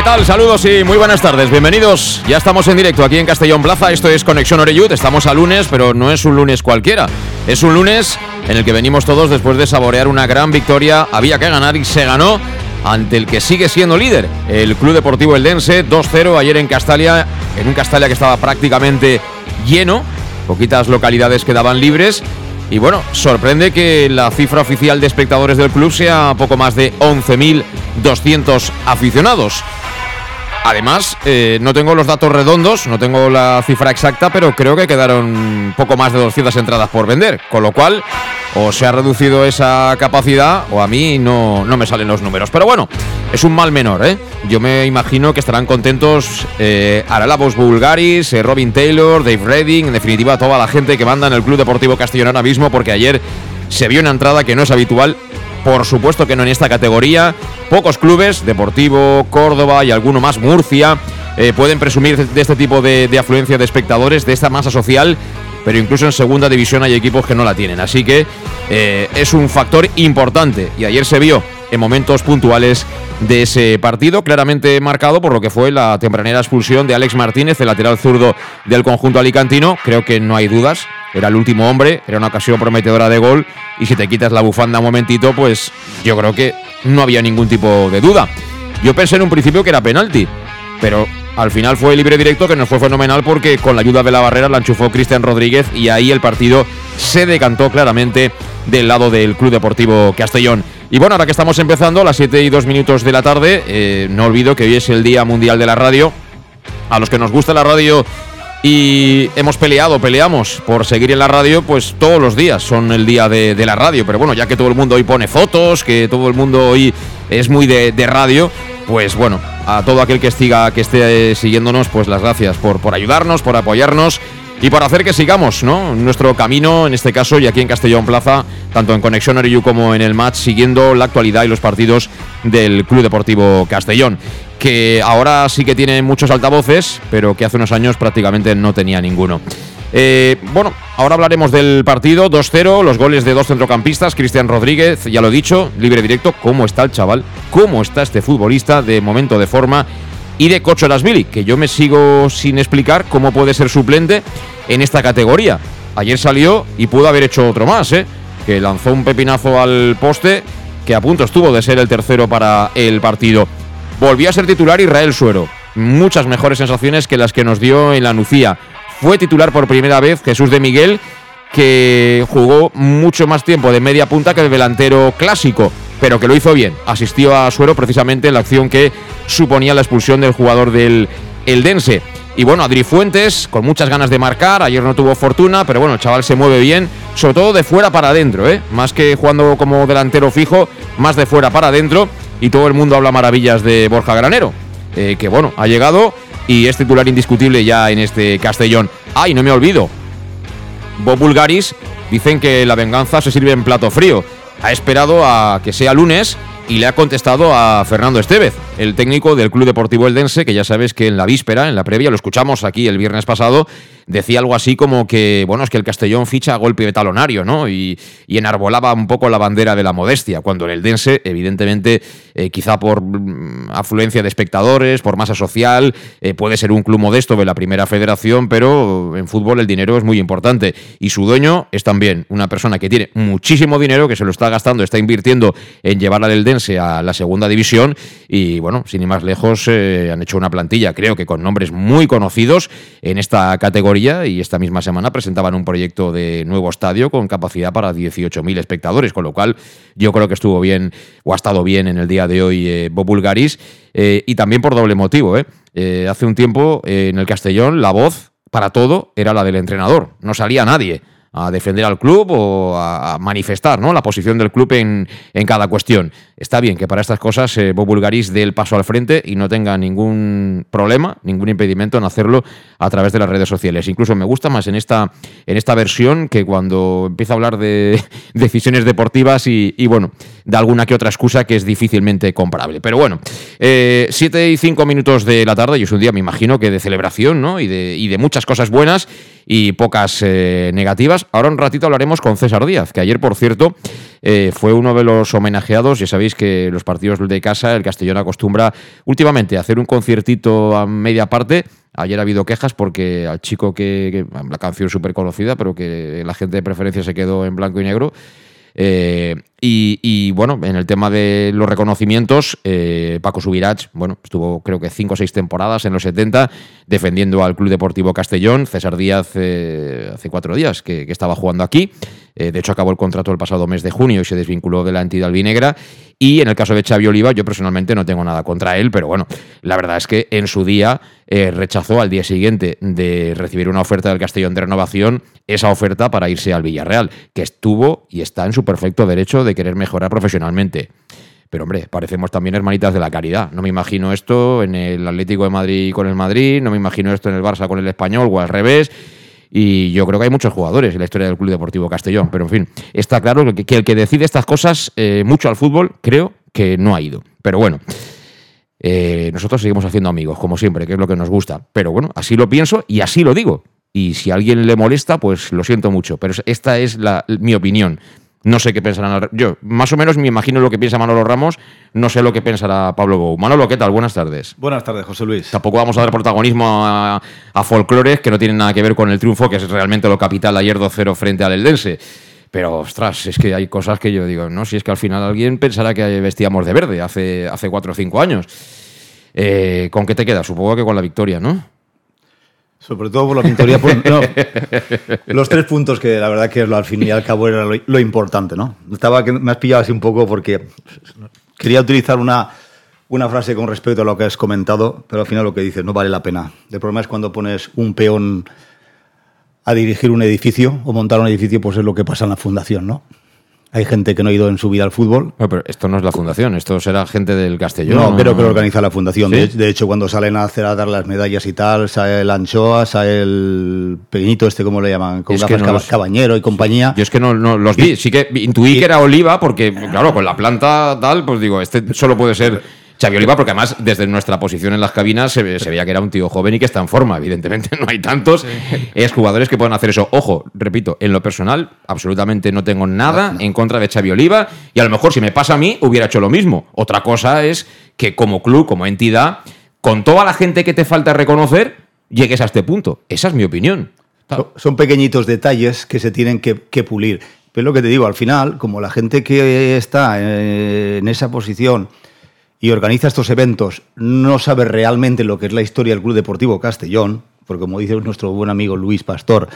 ¿Qué tal? Saludos y muy buenas tardes. Bienvenidos. Ya estamos en directo aquí en Castellón Plaza. Esto es Conexión Oreyud. Estamos a lunes, pero no es un lunes cualquiera. Es un lunes en el que venimos todos después de saborear una gran victoria. Había que ganar y se ganó ante el que sigue siendo líder, el Club Deportivo Eldense, 2-0 ayer en Castalia, en un Castalia que estaba prácticamente lleno, poquitas localidades quedaban libres. Y bueno, sorprende que la cifra oficial de espectadores del club sea poco más de 11.200 aficionados. Además, eh, no tengo los datos redondos, no tengo la cifra exacta, pero creo que quedaron poco más de 200 entradas por vender, con lo cual o se ha reducido esa capacidad o a mí no, no me salen los números. Pero bueno, es un mal menor, ¿eh? Yo me imagino que estarán contentos eh, Aralabos Bulgaris, eh, Robin Taylor, Dave Redding, en definitiva toda la gente que manda en el Club Deportivo Castellón ahora mismo, porque ayer se vio una entrada que no es habitual por supuesto que no en esta categoría. Pocos clubes, Deportivo, Córdoba y alguno más, Murcia, eh, pueden presumir de este tipo de, afluencia de espectadores, de esta masa social, pero incluso en segunda división hay equipos que no la tienen. Así que eh, es un factor importante y ayer se vio en momentos puntuales de ese partido, claramente marcado por lo que fue la tempranera expulsión de Alex Martínez, el lateral zurdo del conjunto alicantino. Creo que no hay dudas era el último hombre, era una ocasión prometedora de gol y si te quitas la bufanda un momentito, pues yo creo que no había ningún tipo de duda. Yo pensé en un principio que era penalti, pero al final fue libre directo que nos fue fenomenal porque con la ayuda de la barrera la enchufó Cristian Rodríguez y ahí el partido se decantó claramente del lado del Club Deportivo Castellón. Y bueno, ahora que estamos empezando, a las 7 y 2 minutos de la tarde, eh, no olvido que hoy es el Día Mundial de la Radio. A los que nos gusta la radio y hemos peleado, peleamos por seguir en la radio, pues todos los días son el día de, la radio. Pero bueno, ya que todo el mundo hoy pone fotos, que todo el mundo hoy es muy de, radio, pues bueno, a todo aquel que, estiga, que esté siguiéndonos, pues las gracias por, por ayudarnos, por apoyarnos y por hacer que sigamos ¿no? nuestro camino, en este caso, y aquí en Castellón Plaza, tanto en Conexión Ariyu como en el match, siguiendo la actualidad y los partidos del Club Deportivo Castellón que ahora sí que tiene muchos altavoces, pero que hace unos años prácticamente no tenía ninguno. Eh, bueno, ahora hablaremos del partido 2-0, los goles de dos centrocampistas, Cristian Rodríguez, ya lo he dicho, libre directo, cómo está el chaval, cómo está este futbolista de momento de forma, y de Cocho Lasvili, que yo me sigo sin explicar cómo puede ser suplente en esta categoría. Ayer salió y pudo haber hecho otro más, ¿eh? que lanzó un pepinazo al poste que a punto estuvo de ser el tercero para el partido. Volvió a ser titular Israel Suero. Muchas mejores sensaciones que las que nos dio en la Nucía. Fue titular por primera vez Jesús de Miguel, que jugó mucho más tiempo de media punta que el delantero clásico, pero que lo hizo bien. Asistió a Suero precisamente en la acción que suponía la expulsión del jugador del Eldense. Y bueno, Adri Fuentes, con muchas ganas de marcar, ayer no tuvo fortuna, pero bueno, el chaval se mueve bien, sobre todo de fuera para adentro, ¿eh? más que jugando como delantero fijo, más de fuera para adentro y todo el mundo habla maravillas de Borja Granero, eh, que bueno, ha llegado y es titular indiscutible ya en este Castellón. Ay, no me olvido, Bob Bulgaris dicen que la venganza se sirve en plato frío. Ha esperado a que sea lunes y le ha contestado a Fernando Estevez, el técnico del Club Deportivo Eldense, que ya sabes que en la víspera, en la previa, lo escuchamos aquí el viernes pasado, decía algo así como que, bueno, es que el Castellón ficha a golpe de talonario, ¿no? Y, enarbolaba un poco la bandera de la modestia, cuando el Eldense, evidentemente, eh, quizá por mm, afluencia de espectadores, por masa social, eh, puede ser un club modesto de la primera federación, pero en fútbol el dinero es muy importante. Y su dueño es también una persona que tiene muchísimo dinero, que se lo está gastando, está invirtiendo en llevar al Eldense a la segunda división. Y bueno, bueno, sin ir más lejos, eh, han hecho una plantilla, creo que con nombres muy conocidos en esta categoría y esta misma semana presentaban un proyecto de nuevo estadio con capacidad para 18.000 espectadores, con lo cual yo creo que estuvo bien o ha estado bien en el día de hoy eh, Bob Bulgaris y también por doble motivo. hace un tiempo en el Castellón la voz para todo era la del entrenador, no salía nadie a defender al club o a, manifestar ¿no? la posición del club en, en, cada cuestión. Está bien que para estas cosas eh, dé el paso al frente y no tenga ningún problema, ningún impedimento en hacerlo a través de las redes sociales. Incluso me gusta más en esta, en esta versión que cuando empieza a hablar de decisiones deportivas y, bueno, de alguna que otra excusa que es difícilmente comparable. Pero bueno, eh, siete y cinco minutos de la tarde y es un día, me imagino, que de celebración ¿no? y, de, y de muchas cosas buenas y pocas eh, negativas. Ahora un ratito hablaremos con César Díaz, que ayer, por cierto, eh, fue uno de los homenajeados. Ya sabéis que los partidos de casa, el Castellón acostumbra últimamente a hacer un conciertito a media parte. Ayer ha habido quejas porque al chico que, la canción súper conocida, pero que la gente de preferencia se quedó en blanco y negro. Eh, y, bueno, en el tema de los reconocimientos, eh, Paco Subirach, bueno, estuvo creo que cinco o seis temporadas en los 70 defendiendo al Club Deportivo Castellón. César Díaz eh, hace cuatro días que, estaba jugando aquí. de hecho, acabó el contrato el pasado mes de junio y se desvinculó de la entidad albinegra. Y en el caso de Xavi Oliva, yo personalmente no tengo nada contra él, pero bueno, la verdad es que en su día rechazó al día siguiente de recibir una oferta del Castellón de renovación esa oferta para irse al Villarreal, que estuvo y está en su perfecto derecho de de querer mejorar profesionalmente. Pero hombre, parecemos también hermanitas de la caridad. No me imagino esto en el Atlético de Madrid con el Madrid, no me imagino esto en el Barça con el Español o al revés. Y yo creo que hay muchos jugadores en la historia del Club Deportivo Castellón. Pero en fin, está claro que, el que decide estas cosas eh, mucho al fútbol, creo que no ha ido. Pero bueno, eh, nosotros seguimos haciendo amigos, como siempre, que es lo que nos gusta. Pero bueno, así lo pienso y así lo digo. Y si a alguien le molesta, pues lo siento mucho. Pero esta es la, mi opinión. No sé qué pensarán. Yo, más o menos, me imagino lo que piensa Manolo Ramos. No sé lo que pensará Pablo Bou. Manolo, ¿qué tal? Buenas tardes. Buenas tardes, José Luis. Tampoco vamos a dar protagonismo a, folclores que no tienen nada que ver con el triunfo, que es realmente lo capital ayer 2-0 frente al Eldense. Pero, ostras, es que hay cosas que yo digo, ¿no? Si es que al final alguien pensará que vestíamos de verde hace, hace 4 o 5 años. Eh, ¿Con qué te queda? Supongo que con la victoria, ¿no? Sobre todo por la victoria. los tres puntos que la verdad que al fin y al cabo era lo, importante, ¿no? Estaba que me has pillado así un poco porque quería utilizar una, una frase con respecto a lo que has comentado, pero al final lo que dices no vale la pena. El problema es cuando pones un peón a dirigir un edificio o montar un edificio, pues es lo que pasa en la fundación, ¿no? Hay gente que no ha ido en su vida al fútbol. pero esto no es la fundación, esto será gente del Castellón. No, creo que lo organiza la fundación. De, hecho, cuando salen a hacer a dar las medallas y tal, sale el anchoa, sale el pequeñito este, ¿cómo le llaman? Con gafas cabañero y compañía. Yo es que no, los vi, sí que intuí que era oliva, porque claro, con la planta tal, pues digo, este solo puede ser Xavi Oliva, porque además desde nuestra posición en las cabinas se, veía que era un tío joven y que está en forma, evidentemente no hay tantos es jugadores que puedan hacer eso. Ojo, repito, en lo personal absolutamente no tengo nada en contra de Xavi Oliva y a lo mejor si me pasa a mí hubiera hecho lo mismo. Otra cosa es que como club, como entidad, con toda la gente que te falta reconocer, llegues a este punto. Esa es mi opinión. Son pequeñitos detalles que se tienen que, que pulir. Pero lo que te digo, al final, como la gente que está en esa posición y organiza estos eventos no sabe realmente lo que es la historia del Club Deportivo Castellón, porque como dice nuestro buen amigo Luis Pastor,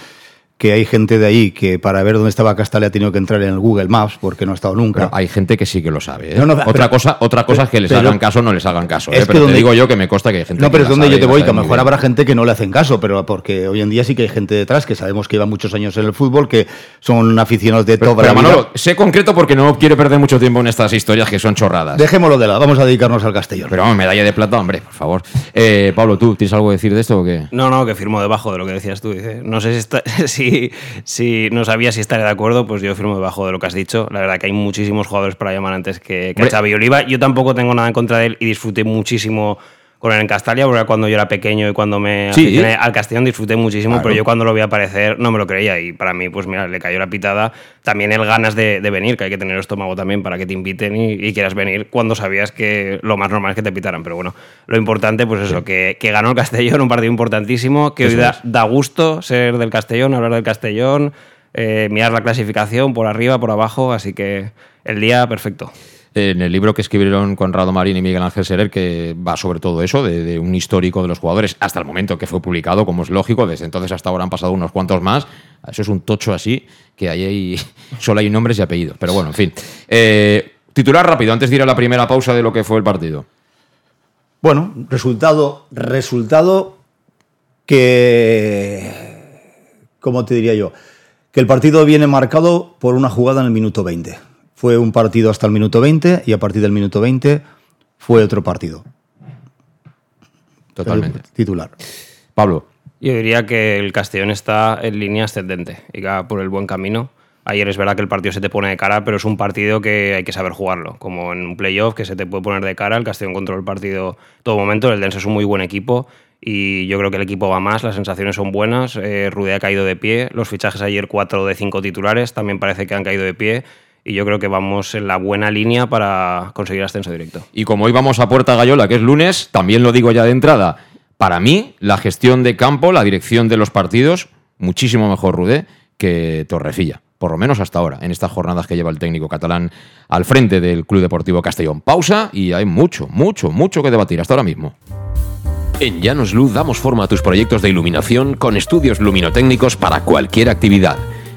que hay gente de ahí que para ver dónde estaba Castalia ha tenido que entrar en el Google Maps porque no ha estado nunca. hay gente que sí que lo sabe. ¿eh? otra, cosa, otra cosa es que les hagan caso o no les hagan caso. ¿eh? Pero te digo yo que me consta que hay gente No, pero es donde yo te voy, que a lo mejor habrá gente que no le hacen caso, pero porque hoy en día sí que hay gente detrás que sabemos que lleva muchos años en el fútbol, que son aficionados de todo. Pero, Manolo, sé concreto porque no quiero perder mucho tiempo en estas historias que son chorradas. Dejémoslo de lado, vamos a dedicarnos al Castellón. Pero vamos, medalla de plata, hombre, por favor. Eh, Pablo, ¿tú tienes algo que decir de esto o qué? No, no, que firmo debajo de lo que decías tú. No sé si, si si no sabía si estaría de acuerdo, pues yo firmo debajo de lo que has dicho. La verdad que hay muchísimos jugadores para llamar antes que, que Xavi Oliva. Yo tampoco tengo nada en contra de él y disfruté muchísimo con en Castalia, porque cuando yo era pequeño y cuando me sí. al Castellón disfruté muchísimo, pero yo cuando lo vi aparecer no me lo creía y para mí, pues mira, le cayó la pitada. También el ganas de, venir, que hay que tener estómago también para que te inviten y, quieras venir cuando sabías que lo más normal es que te pitaran. Pero bueno, lo importante, pues eso, que, que, ganó el Castellón, un partido importantísimo, que hoy da, da gusto ser del Castellón, hablar del Castellón. Eh, mirar la clasificación por arriba, por abajo, así que el día perfecto. En el libro que escribieron Conrado Marín y Miguel Ángel Serer, que va sobre todo eso, de, un histórico de los jugadores, hasta el momento que fue publicado, como es lógico, desde entonces hasta ahora han pasado unos cuantos más. Eso es un tocho así, que ahí solo hay nombres y apellidos. Pero bueno, en fin. Eh, titular rápido, antes de ir a la primera pausa de lo que fue el partido. Bueno, resultado, resultado que, ¿cómo te diría yo? Que el partido viene marcado por una jugada en el minuto 20 fue un partido hasta el minuto 20 y a partir del minuto 20 fue otro partido. Totalmente. titular. Pablo. Yo diría que el Castellón está en línea ascendente y que va por el buen camino. Ayer es verdad que el partido se te pone de cara, pero es un partido que hay que saber jugarlo. Como en un playoff que se te puede poner de cara, el Castellón controla el partido todo momento. El Dense es un muy buen equipo y yo creo que el equipo va más, las sensaciones son buenas. Eh, Rude ha caído de pie, los fichajes ayer 4 de 5 titulares también parece que han caído de pie y yo creo que vamos en la buena línea para conseguir ascenso directo. Y como hoy vamos a Puerta Gallola, que es lunes, también lo digo ya de entrada, para mí la gestión de campo, la dirección de los partidos, muchísimo mejor Rudé que Torrecilla, por lo menos hasta ahora, en estas jornadas que lleva el técnico catalán al frente del Club Deportivo Castellón. Pausa y hay mucho, mucho, mucho que debatir hasta ahora mismo. En Llanos Luz damos forma a tus proyectos de iluminación con estudios luminotécnicos para cualquier actividad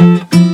you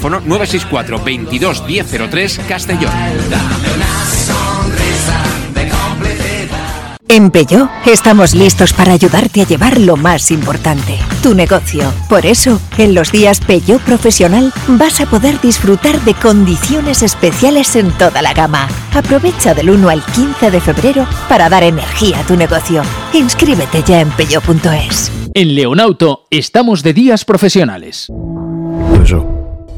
964 22 1003 Castellón. En Peugeot estamos listos para ayudarte a llevar lo más importante, tu negocio. Por eso, en los días Peugeot Profesional vas a poder disfrutar de condiciones especiales en toda la gama. Aprovecha del 1 al 15 de febrero para dar energía a tu negocio. Inscríbete ya en peugeot.es. En Leonauto estamos de días profesionales.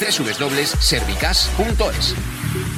www.servicas.es.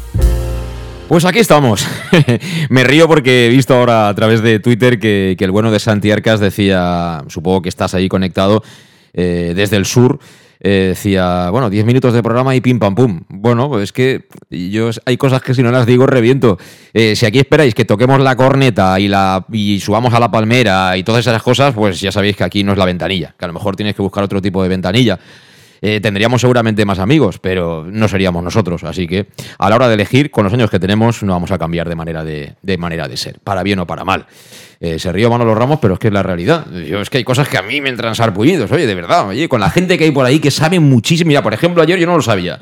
Pues aquí estamos. Me río porque he visto ahora a través de Twitter que, el bueno de Santi Arcas decía, supongo que estás ahí conectado eh, desde el sur, eh, decía, bueno, 10 minutos de programa y pim pam pum. Bueno, pues es que yo hay cosas que si no las digo reviento. Eh, si aquí esperáis que toquemos la corneta y, la, y subamos a la palmera y todas esas cosas, pues ya sabéis que aquí no es la ventanilla, que a lo mejor tienes que buscar otro tipo de ventanilla. Eh, tendríamos seguramente más amigos, pero no seríamos nosotros. Así que a la hora de elegir, con los años que tenemos, no vamos a cambiar de manera de, manera de ser, para bien o para mal. Eh, se río Manolo Ramos, pero es que es la realidad. Es que hay cosas que a mí me entran sarpullidos, oye, de verdad, oye, con la gente que hay por ahí que sabe muchísimo. Mira, por ejemplo, ayer yo no lo sabía.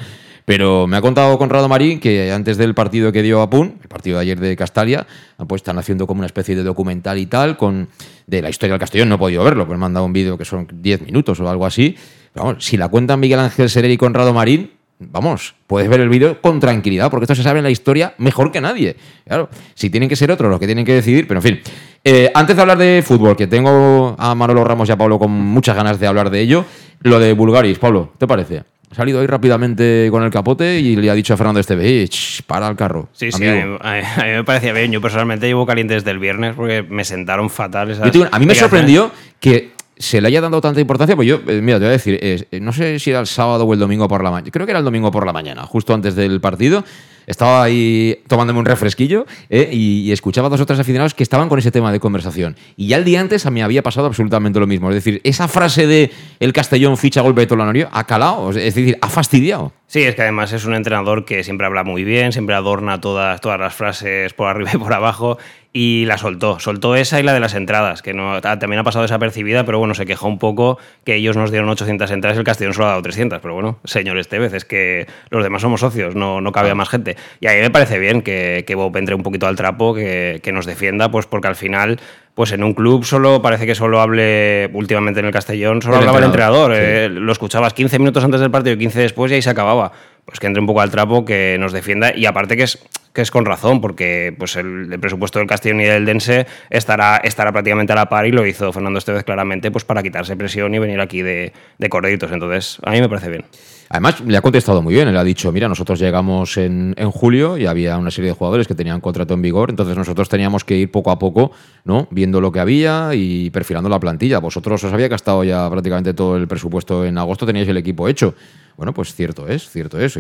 Pero me ha contado Conrado Marín que antes del partido que dio a el partido de ayer de Castalia, pues están haciendo como una especie de documental y tal, con de la historia del Castellón. No he podido verlo, pero me han dado un vídeo que son 10 minutos o algo así. Pero vamos, si la cuentan Miguel Ángel Serer y Conrado Marín, vamos, puedes ver el vídeo con tranquilidad, porque esto se sabe en la historia mejor que nadie. Claro, si tienen que ser otros los que tienen que decidir, pero en fin. Eh, antes de hablar de fútbol, que tengo a Manolo Ramos y a Pablo con muchas ganas de hablar de ello, lo de Bulgaris, Pablo, ¿te parece? Ha salido ahí rápidamente con el capote y le ha dicho a Fernando Esteve, "Ch, para el carro. Sí, sí, a amigo". mí, a mí- a mí me parecía bien. Yo personalmente llevo caliente desde el viernes porque me sentaron fatal. esas digo, a mí me sorprendió que se le haya dado tanta importancia, pues yo, eh, mira, te voy a decir, eh, no sé si era el sábado o el domingo por la mañana, creo que era el domingo por la mañana, justo antes del partido, estaba ahí tomándome un refresquillo ¿eh? y, escuchaba a dos o tres aficionados que estaban con ese tema de conversación. Y ya el día antes a mí había pasado absolutamente lo mismo. Es decir, esa frase de el Castellón ficha golpe de Tolanorio ha calado, es decir, ha fastidiado. Sí, es que además es un entrenador que siempre habla muy bien, siempre adorna todas, todas las frases por arriba y por abajo y la soltó. Soltó esa y la de las entradas, que no, ta- también ha pasado desapercibida, pero bueno, se quejó un poco que ellos nos dieron 800 entradas y el Castellón solo ha dado 300. Pero bueno, señor Estevez, es que los demás somos socios, no, no cabe a más gente. Y a mí me parece bien que, que Bob entre un poquito al trapo, que, que nos defienda, pues porque al final pues en un club solo parece que solo hable últimamente en el Castellón, solo El hablaba el entrenador, eh, lo escuchabas 15 minutos antes del partido y 15 después y ahí se acababa. Pues que entre un poco al trapo, que nos defienda y aparte que es que es con razón, porque pues el, el presupuesto del Castellón y del Dense estará, estará prácticamente a la par y lo hizo Fernando Estevez claramente pues para quitarse presión y venir aquí de, de correditos. Entonces, a mí me parece bien. Además, le ha contestado muy bien. Él ha dicho, mira, nosotros llegamos en, en julio y había una serie de jugadores que tenían contrato en vigor, entonces nosotros teníamos que ir poco a poco, ¿no? Viendo lo que había y perfilando la plantilla. Vosotros os había gastado ya prácticamente todo el presupuesto en agosto, teníais el equipo hecho. Bueno, pues cierto es, cierto es.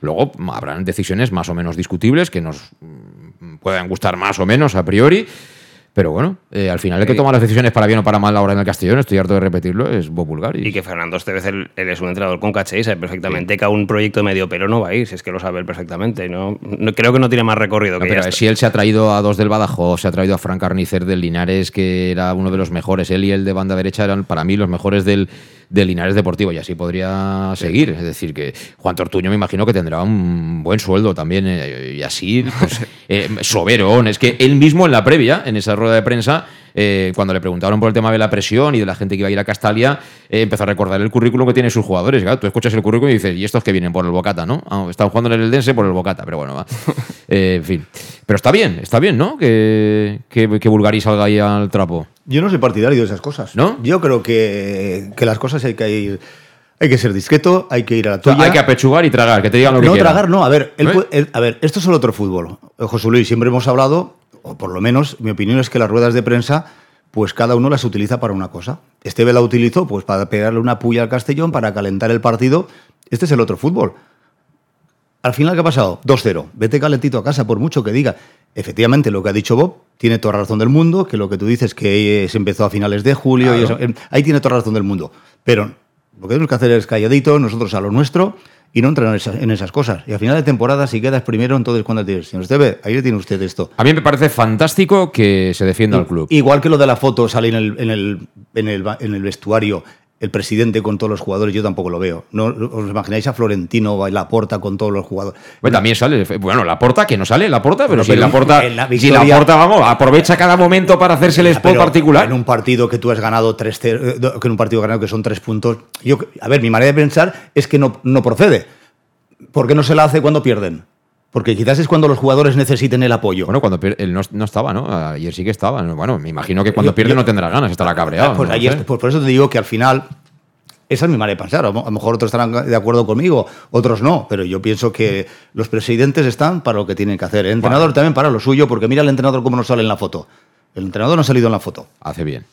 Luego habrán decisiones más o menos discutibles que nos mm, puedan gustar más o menos a priori. Pero bueno, eh, al final el que toma las decisiones para bien o para mal ahora en el Castellón, estoy harto de repetirlo, es Bob Bulgaris. Y que Fernando Estevez él, él es un entrenador con caché y sabe perfectamente que a un proyecto medio pero no va a ir, si es que lo sabe él perfectamente. No, no- creo que no tiene más recorrido No, que pero si él se ha traído a dos del Badajoz, se ha traído a Frank Carnicer del Linares, que era uno de los mejores. Él y el de banda derecha eran para mí los mejores del, del Linares Deportivo, y así podría seguir. Es decir, que Juan Tortuño me imagino que tendrá un buen sueldo también, eh, y así, pues, eh, soberón. Es que él mismo en la previa, en esa rueda de prensa, eh, cuando le preguntaron por el tema de la presión y de la gente que iba a ir a Castalia, eh, empezó a recordar el currículum que tienen sus jugadores. Claro, tú escuchas el currículum y dices, ¿y estos que vienen por el Bocata, no? Ah, están jugando en el Dense por el Bocata, pero bueno, va. Eh, en fin. Pero está bien, está bien, ¿no? Que, que, que Bulgari salga ahí al trapo. Yo no soy partidario de esas cosas. ¿No? Yo creo que, que las cosas hay que ir. Hay que ser discreto, hay que ir a la O sea, tuya. hay que apechugar y tragar, que te digan lo que no quieran. tragar, no. A ver, él ¿Eh? puede- él- a ver, esto es el otro fútbol. José Luis, siempre hemos hablado, o por lo menos mi opinión es que las ruedas de prensa, pues cada uno las utiliza para una cosa. Esteve la utilizó pues para pegarle una puya al Castellón, para calentar el partido. Este es el otro fútbol. Al final, ¿qué ha pasado? 2-0. Vete calentito a casa, por mucho que diga. Efectivamente, lo que ha dicho Bob tiene toda la razón del mundo, que lo que tú dices que se empezó a finales de julio, y eso, eh, ahí tiene toda la razón del mundo. Pero lo que tenemos que hacer es calladito, nosotros a lo nuestro, y no entrar en esas, en esas cosas. Y al final de temporada, si quedas primero, entonces cuando tienes, señor Esteve, ahí le tiene usted esto. A mí me parece fantástico que se defienda al club. Igual que lo de la foto sale en el, en el, en el, ba- en el vestuario el presidente con todos los jugadores, yo tampoco lo veo. ¿No os imagináis a Florentino a Laporta con todos los jugadores? Bueno, también sale, bueno, la porta, que no sale, la porta, pero Bueno, si pero la la si la victoria- porta, vamos, aprovecha cada momento para hacerse el spot Pero particular. En un partido que tú has ganado tres, que en un partido ganado que son tres puntos. Yo, a ver, mi manera de pensar es que no, no procede. ¿Por qué no se la hace cuando pierden? Porque quizás es cuando los jugadores necesiten el apoyo. Bueno, cuando él no, no estaba, ¿no? Ayer sí que estaba. Bueno, me imagino que cuando pierde no tendrá ganas, estará cabreado. Pues, no ayer- pues por eso te digo que al final, esa es mi manera de pensar. A lo a lo mejor otros estarán de acuerdo conmigo, otros no, pero yo pienso que los presidentes están para lo que tienen que hacer. El entrenador también para lo suyo, porque mira el entrenador cómo no sale en la foto. El entrenador no ha salido en la foto. Hace bien.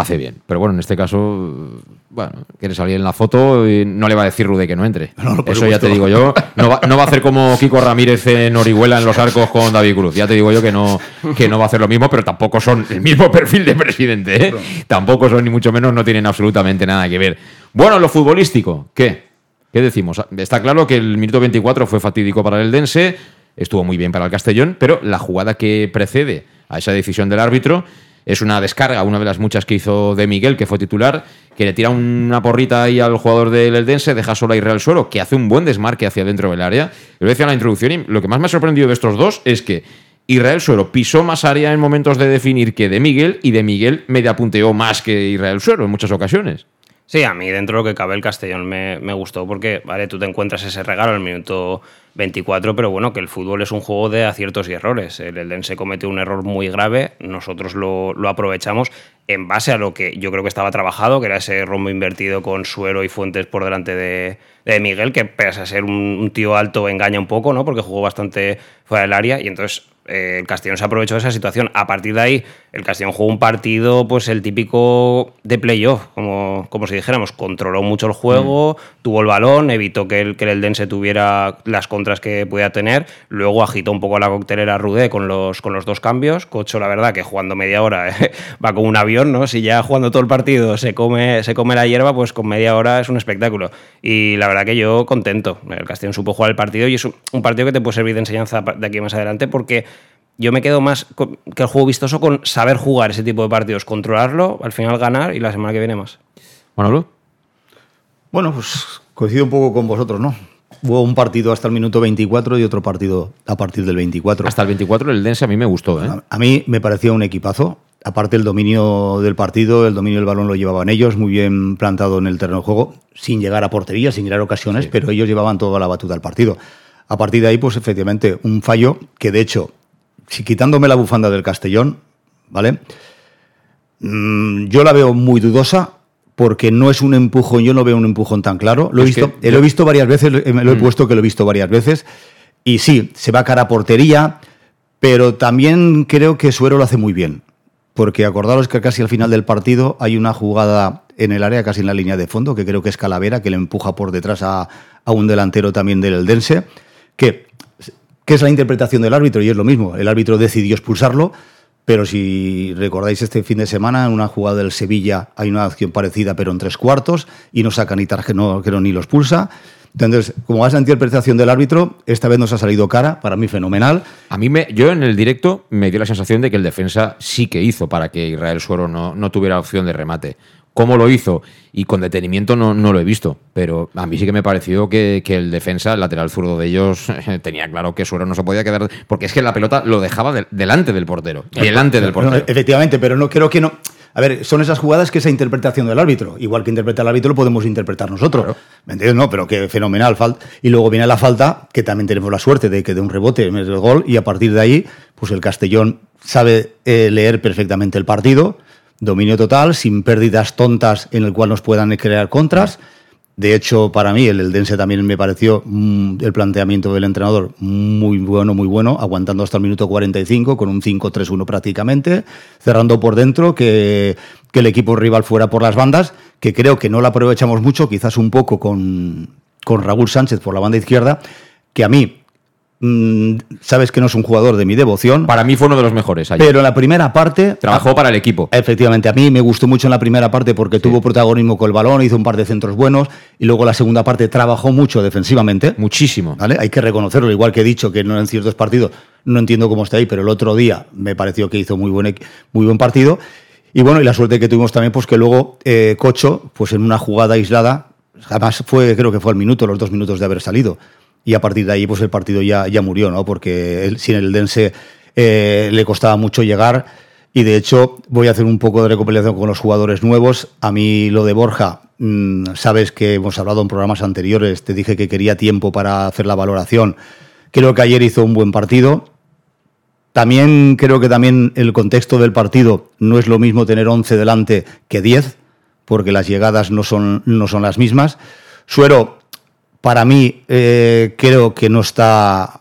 Hace bien. Pero bueno, en este caso, bueno, quiere salir en la foto y no le va a decir Rude que no entre. No, Eso ya te digo yo. No va, no va a hacer como Kiko Ramírez en Orihuela en los arcos con David Cruz. Ya te digo yo que no, que no va a hacer lo mismo, pero tampoco son el mismo perfil de presidente. ¿eh? Tampoco son, ni mucho menos, no tienen absolutamente nada que ver. Bueno, lo futbolístico, ¿qué? ¿Qué decimos? Está claro que el minuto 24 fue fatídico para el Dense, estuvo muy bien para el Castellón, pero la jugada que precede a esa decisión del árbitro es una descarga, una de las muchas que hizo de Miguel, que fue titular, que le tira una porrita ahí al jugador del Eldense, deja solo a Israel Suero, que hace un buen desmarque hacia dentro del área. Lo decía en la introducción y lo que más me ha sorprendido de estos dos es que Israel Suero pisó más área en momentos de definir que de Miguel y de Miguel media punteó más que Israel Suero en muchas ocasiones. Sí, a mí dentro de lo que cabe el Castellón me, me gustó porque, vale, tú te encuentras ese regalo el minuto 24, pero bueno, que el fútbol es un juego de aciertos y errores. El Eldense cometió un error muy grave, nosotros lo, lo aprovechamos en base a lo que yo creo que estaba trabajado, que era ese rombo invertido con Suero y Fuentes por delante de, de Miguel, que pese a ser un, un tío alto engaña un poco, ¿no? Porque jugó bastante fuera del área y entonces eh, el Castellón se aprovechó de esa situación. A partir de ahí, el Castellón jugó un partido, pues el típico de playoff, como, como si dijéramos, controló mucho el juego, tuvo el balón, evitó que el, que el Eldense tuviera las contras que pueda tener. Luego agitó un poco la coctelera Rudé con los, con los dos cambios. Cocho, la verdad, que jugando media hora va como un avión, ¿no? Si ya jugando todo el partido se come, se come la hierba, pues con media hora es un espectáculo. Y la verdad que yo contento. El Castellón supo jugar el partido y es un partido que te puede servir de enseñanza de aquí más adelante porque yo me quedo más que el juego vistoso con saber jugar ese tipo de partidos, controlarlo, al final ganar y la semana que viene más. Bueno, Bueno, pues coincido un poco con vosotros, ¿no? Hubo un partido hasta el minuto 24 y otro partido a partir del 24. Hasta el 24 el Dense a mí me gustó, ¿eh? A mí me parecía un equipazo. Aparte el dominio del partido, el dominio del balón lo llevaban ellos, muy bien plantado en el terreno de juego, sin llegar a portería, sin llegar a ocasiones, pero ellos llevaban toda la batuta del partido. A partir de ahí, pues efectivamente, un fallo que de hecho, si quitándome la bufanda del Castellón, ¿vale? Mm, yo la veo muy dudosa porque no es un empujón, yo no veo un empujón tan claro. Lo he, visto, eh, lo he visto varias veces, me lo he mm. puesto que lo he visto varias veces. Y sí, se va a cara a portería, pero también creo que Suero lo hace muy bien. Porque acordaros que casi al final del partido hay una jugada en el área, casi en la línea de fondo, que creo que es Calavera, que le empuja por detrás a, un delantero también del Eldense, que, es la interpretación del árbitro, y es lo mismo. El árbitro decidió expulsarlo, pero si recordáis este fin de semana, en una jugada del Sevilla hay una acción parecida, pero en tres cuartos, y no saca ni tarjeta, no, ni lo expulsa. Entonces, como vas a la interpretación del árbitro, esta vez nos ha salido cara, para mí fenomenal. A mí, me, yo en el directo me dio la sensación de que el defensa sí que hizo para que Israel Suero no, no tuviera opción de remate cómo lo hizo y con detenimiento no, no, lo he visto, pero a mí sí que me pareció que, el defensa, el lateral zurdo de ellos, tenía claro que Suero no se podía quedar, porque es que la pelota lo dejaba delante del portero, delante del portero. efectivamente, pero no creo que no. A ver, son esas jugadas que esa interpretación del árbitro. Igual que interpreta el árbitro, lo podemos interpretar nosotros. ¿Me entiendes? No, pero que fenomenal. Y luego viene la falta, que también tenemos la suerte de que de un rebote en el gol, y a partir de ahí, pues el Castellón sabe eh, leer perfectamente el partido dominio total, sin pérdidas tontas en el cual nos puedan crear contras. De hecho, para mí, el Eldense también me pareció mm, el planteamiento del entrenador muy bueno, muy bueno, aguantando hasta el minuto 45 con un 5-3-1 prácticamente, cerrando por dentro, que, que, el equipo rival fuera por las bandas, que creo que no la aprovechamos mucho, quizás un poco con, con Raúl Sánchez por la banda izquierda, que a mí Mm, sabes que no es un jugador de mi devoción. Para mí fue uno de los mejores. Pero en la primera parte. Trabajó para el equipo. Efectivamente, a mí me gustó mucho en la primera parte porque tuvo protagonismo con el balón, hizo un par de centros buenos y luego la segunda parte trabajó mucho defensivamente. Muchísimo. ¿vale? Hay que reconocerlo, igual que he dicho que no en ciertos partidos no entiendo cómo está ahí, pero el otro día me pareció que hizo muy buen, muy buen partido. Y bueno, y la suerte que tuvimos también, pues que luego eh, Cocho, pues en una jugada aislada, además fue, creo que fue el minuto, los dos minutos de haber salido y a partir de ahí pues el partido ya, ya murió, ¿no? Porque sin el Dense eh, le costaba mucho llegar y de hecho voy a hacer un poco de recopilación con los jugadores nuevos. A mí lo de Borja, mm, sabes que hemos hablado en programas anteriores, te dije que quería tiempo para hacer la valoración. Creo que ayer hizo un buen partido. También creo que también el contexto del partido no es lo mismo tener 11 delante que 10, porque las llegadas no son, no son las mismas. Suero para mí eh, creo que no está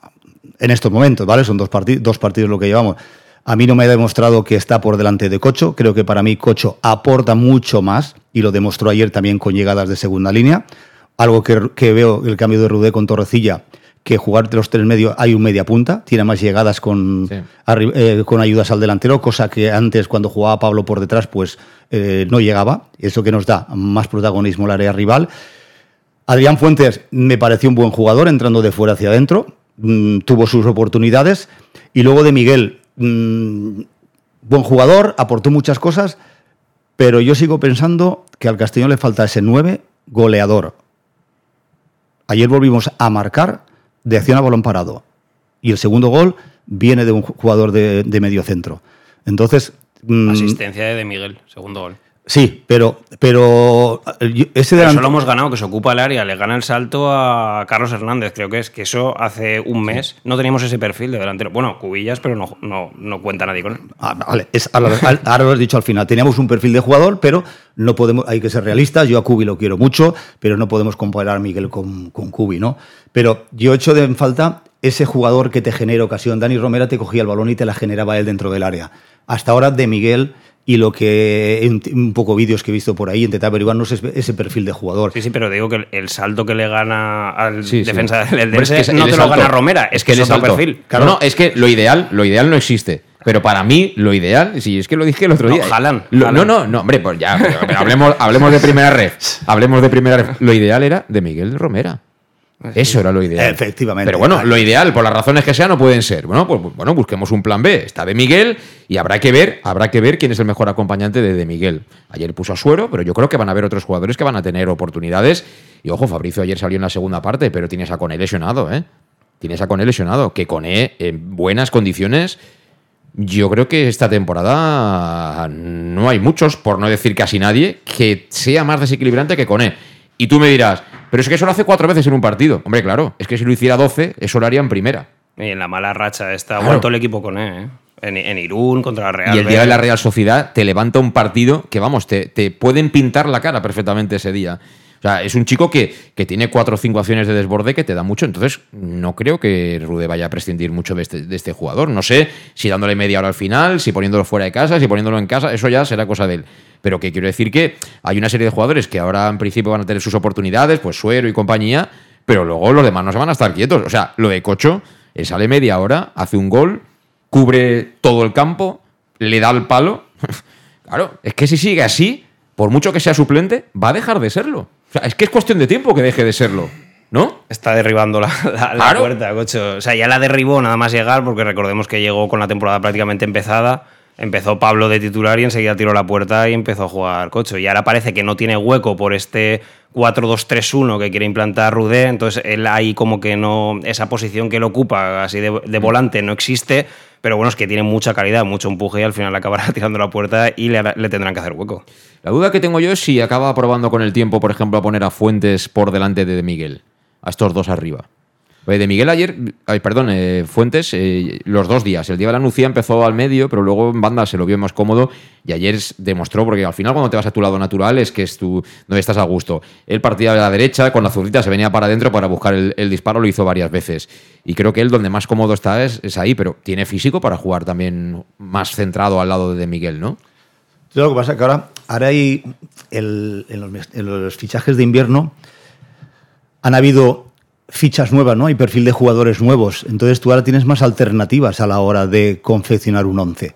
en estos momentos, ¿vale? Son dos, dos partidos lo que llevamos. A mí no me ha demostrado que está por delante de Cocho. Creo que para mí Cocho aporta mucho más y lo demostró ayer también con llegadas de segunda línea. Algo que, veo el cambio de Rudé con Torrecilla, que jugar de los tres medios hay un media punta, tiene más llegadas con, eh, con ayudas al delantero, cosa que antes cuando jugaba Pablo por detrás pues eh, no llegaba. Eso que nos da más protagonismo al área rival. Adrián Fuentes me pareció un buen jugador entrando de fuera hacia adentro, mm, tuvo sus oportunidades. Y luego de Miguel, mm, buen jugador, aportó muchas cosas, pero yo sigo pensando que al Castellón le falta ese 9 goleador. Ayer volvimos a marcar de acción a balón parado. Y el segundo gol viene de un jugador de, medio centro. Entonces. Mm, Asistencia de Miguel, segundo gol. Sí, pero, pero ese de lo hemos ganado, que se ocupa el área, le gana el salto a Carlos Hernández, creo que es, que eso hace un mes no teníamos ese perfil de delantero. Bueno, cubillas, pero no, no, no cuenta nadie con él. Ah, vale, ahora lo has dicho al final, teníamos un perfil de jugador, pero no podemos, hay que ser realistas, yo a Cubi lo quiero mucho, pero no podemos comparar a Miguel con, con Cubi, ¿no? Pero yo echo de falta ese jugador que te genera ocasión. Dani Romera te cogía el balón y te la generaba él dentro del área. Hasta ahora de Miguel y lo que un, un poco vídeos que he visto por ahí intentar averiguar no es ese perfil de jugador. Sí, sí, pero digo que el, el salto que le gana al Sí, sí. defensa del es que no te lo gana Romera, es que es otro alto. perfil. No, no, es que lo ideal, lo ideal no existe. Pero para mí, lo ideal, sí, es que lo dije el otro No, día. Haaland, Lo-. No, no, no, hombre, pues ya, pero- pero hablemos, hablemos de primera red. Hablemos de primera red. Lo ideal era de Miguel Romera. Eso era lo ideal. Efectivamente. Pero bueno, lo ideal, por las razones que sean, no pueden ser. Bueno, pues bueno, busquemos un plan B. Está de Miguel y habrá que ver, habrá que ver quién es el mejor acompañante de, de Miguel. Ayer puso a Suero, pero yo creo que van a haber otros jugadores que van a tener oportunidades. Y ojo, Fabricio ayer salió en la segunda parte, pero tienes a Coné lesionado, ¿eh? Tienes a Coné lesionado. Que Coné, en buenas condiciones, yo creo que esta temporada no hay muchos, por no decir casi nadie, que sea más desequilibrante que Coné. Y tú me dirás, pero es que eso lo hace cuatro veces en un partido. Hombre, claro, es que si lo hiciera 12, eso lo haría en primera. Y en la mala racha está Claro. vuelto el equipo con él, ¿eh? En, en Irún contra la Real. y el día de la Real Sociedad te levanta un partido que, vamos, te, te pueden pintar la cara perfectamente ese día. O sea, es un chico que, que tiene cuatro o cinco acciones de desborde que te da mucho. Entonces, no creo que Rude vaya a prescindir mucho de este, de este jugador. No sé si dándole media hora al final, si poniéndolo fuera de casa, si poniéndolo en casa, eso ya será cosa de él. Pero que quiero decir que hay una serie de jugadores que ahora en principio van a tener sus oportunidades, pues Suero y compañía, pero luego los demás no se van a estar quietos. O sea, lo de Cocho, él sale media hora, hace un gol, cubre todo el campo, le da el palo. claro, es que si sigue así, por mucho que sea suplente, va a dejar de serlo. Sea, es que es cuestión de tiempo que deje de serlo, ¿no? Está derribando la, la- la Claro. puerta, cocho. O sea, ya la derribó nada más llegar, porque recordemos que llegó con la temporada prácticamente empezada. Empezó Pablo de titular y enseguida tiró la puerta y empezó a jugar cocho. Y ahora parece que no tiene hueco por este 4-2-3-1 que quiere implantar Rudé. Entonces él ahí como que no. Esa posición que él ocupa así de, de volante no existe. Pero bueno, es que tiene mucha calidad, mucho empuje y al final acabará tirando la puerta y le, tendrán que hacer hueco. La duda que tengo yo es si acaba probando con el tiempo, por ejemplo, a poner a Fuentes por delante de De Miguel, a estos dos arriba. Oye, De Miguel ayer, ay, perdón, eh, Fuentes, eh, los dos días. El día de la Nucía empezó al medio, pero luego en banda se lo vio más cómodo y ayer demostró, porque al final cuando te vas a tu lado natural es que es tu, donde estás a gusto. Él partía de la derecha, con la zurrita se venía para adentro para buscar el, disparo, lo hizo varias veces. Y creo que él donde más cómodo está es, es ahí, pero tiene físico para jugar también más centrado al lado de Miguel, ¿no? Lo que pasa es que ahora, ahora hay en los fichajes de invierno han habido fichas nuevas, ¿no? Hay perfil de jugadores nuevos. Entonces tú ahora tienes más alternativas a la hora de confeccionar un once.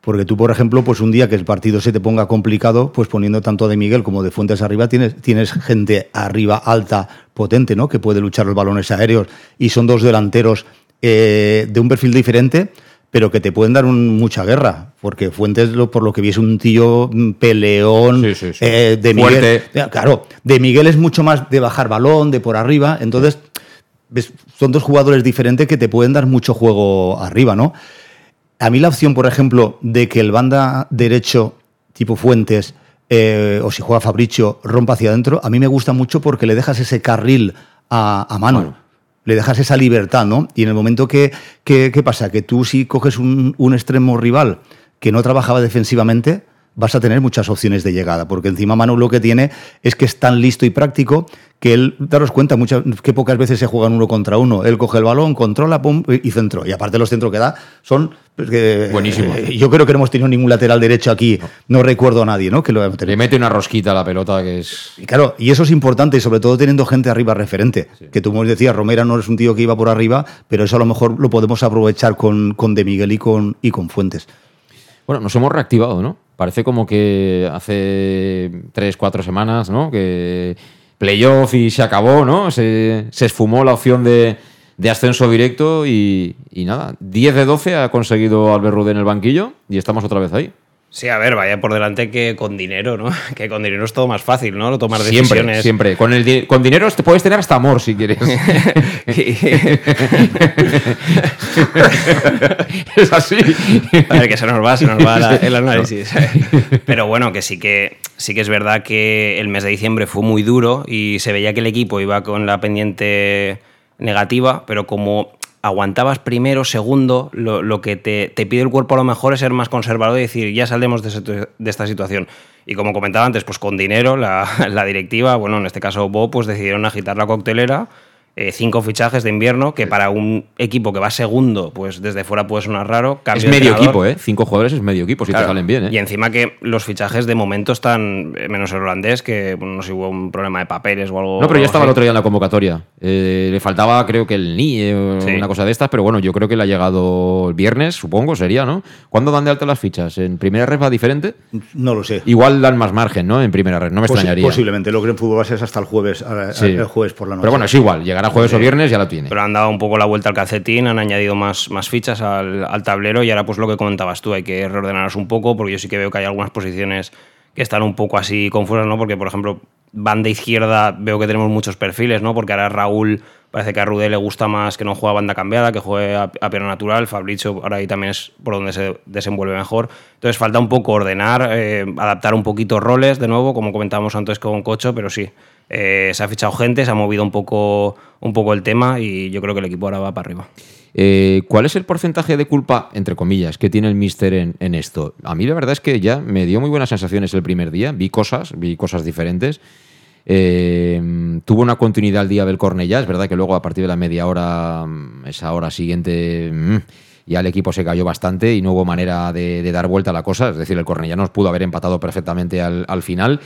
Porque tú, por ejemplo, pues un día que el partido se te ponga complicado, pues poniendo tanto de Miguel como de Fuentes arriba, tienes, tienes gente arriba alta, potente, ¿no? Que puede luchar los balones aéreos. Y son dos delanteros eh, de un perfil diferente, pero que te pueden dar un- mucha guerra. Porque Fuentes, lo- por lo que vi, es un tío mm, peleón. Sí, sí, sí. eh, de Miguel. Fuerte. Ya, Claro, de Miguel es mucho más de bajar balón, de por arriba. Entonces, ves, son dos jugadores diferentes que te pueden dar mucho juego arriba, ¿no? A mí la opción, por ejemplo, de que el banda derecho tipo Fuentes eh, o si juega Fabricio rompa hacia adentro, a mí me gusta mucho porque le dejas ese carril a, a mano. Le dejas esa libertad, ¿no? Y en el momento que, que- ¿qué pasa? Que tú si coges un, un extremo rival que no trabajaba defensivamente, vas a tener muchas opciones de llegada, porque encima Manu lo que tiene es que es tan listo y práctico que él, daros cuenta, muchas, que pocas veces se juegan uno contra uno. Él coge el balón, controla, pum, y centro. Y aparte los centros que da son... pues, Buenísimos. eh, yo creo que no hemos tenido ningún lateral derecho aquí, no, recuerdo a nadie, ¿no? Que lo Le mete una rosquita a la pelota que es. Y claro, y eso es importante, y sobre todo teniendo gente arriba referente. Que tú me decías, Romera no es un tío que iba por arriba, pero eso a lo mejor lo podemos aprovechar con, con De Miguel y con, y con Fuentes. Bueno, nos hemos reactivado, ¿no? Parece como que hace tres, cuatro semanas, ¿no? Que playoff y se acabó, ¿no? Se, se esfumó la opción de, de ascenso directo y, y nada, 10 de 12 ha conseguido Albert Rude en el banquillo y estamos otra vez ahí. Sí, a ver, vaya por delante que con dinero, ¿no? Que con dinero es todo más fácil, ¿no? Lo tomar Siempre, decisiones. siempre. Con, el, di- con dinero te puedes tener hasta amor si quieres. es así. A ver, que se nos va, se nos va la- el análisis. Pero bueno, que sí que sí que es verdad que el mes de diciembre fue muy duro y se veía que el equipo iba con la pendiente negativa, pero como aguantabas primero, segundo, lo, que te, te pide el cuerpo a lo mejor es ser más conservador y decir, ya saldremos de, de esta situación. Y como comentaba antes, pues con dinero, la, la directiva, bueno, en este caso Bob, pues decidieron agitar la coctelera eh, cinco fichajes de invierno, que para un equipo que va segundo, pues desde fuera puede sonar raro. Es Cambio medio equipo, ¿eh? Cinco jugadores es medio equipo, si Claro. te salen bien, ¿eh? Y encima que los fichajes de momento están, eh, menos el holandés, que bueno, no sé si hubo un problema de papeles o algo. No, pero ya estaba el otro día en la convocatoria. Eh, le faltaba, creo que el NIE o Sí. una cosa de estas, pero bueno, yo creo que le ha llegado el viernes, supongo, sería, ¿no? ¿Cuándo dan de alta las fichas? ¿En primera red va diferente? No lo sé. Igual dan más margen, ¿no? En primera red, no me Posi- extrañaría. Posiblemente, lo que en fútbol base es hasta el jueves, a- a- Sí. el jueves por la noche. Pero bueno, es igual, llegará jueves o viernes, ya lo tiene. Pero han dado un poco la vuelta al calcetín, han añadido más, más fichas al, al tablero y ahora pues lo que comentabas tú, hay que reordenarlos un poco porque yo sí que veo que hay algunas posiciones que están un poco así confusas, ¿no? Porque, por ejemplo, banda izquierda veo que tenemos muchos perfiles, ¿no? Porque ahora Raúl parece que a Rudé le gusta más que no juegue a banda cambiada, que juegue a, a pierna natural. Fabricio ahora ahí también es por donde se desenvuelve mejor. Entonces falta un poco ordenar, eh, adaptar un poquito roles de nuevo, como comentábamos antes con Cocho, pero sí. Eh, se ha fichado gente, se ha movido un poco, un poco el tema y yo creo que el equipo ahora va para arriba. Eh, ¿Cuál es el porcentaje de culpa, entre comillas, que tiene el Mister en, esto? A mí la verdad es que ya me dio muy buenas sensaciones el primer día. Vi cosas, vi cosas diferentes. Eh, tuvo una continuidad el día del Cornellá. Es verdad que luego a partir de la media hora, mm, esa hora siguiente, mm, ya el equipo se cayó bastante y no hubo manera de, dar vuelta a la cosa. Es decir, el Cornellá nos pudo haber empatado perfectamente al, al final.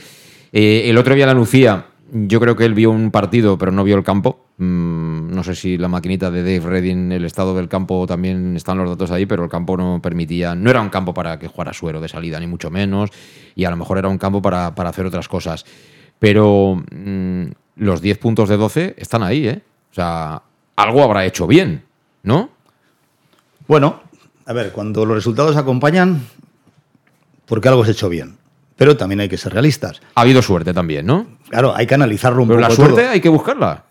El otro día la Lucía, yo creo que él vio un partido, pero no vio el campo. Mm, no sé si la maquinita de Dave Redding, el estado del campo, también están los datos ahí, pero el campo no permitía, no era un campo para que jugara suero de salida, ni mucho menos, y a lo mejor era un campo para, para hacer otras cosas. Pero mm, los 10 puntos de 12 están ahí, ¿eh? O sea, algo habrá hecho bien, ¿no? Bueno, a ver, cuando los resultados acompañan, porque algo se hecho bien. Pero también hay que ser realistas. Ha habido suerte también, ¿no? Claro, hay que analizarlo un Pero poco. la suerte todo. hay que buscarla.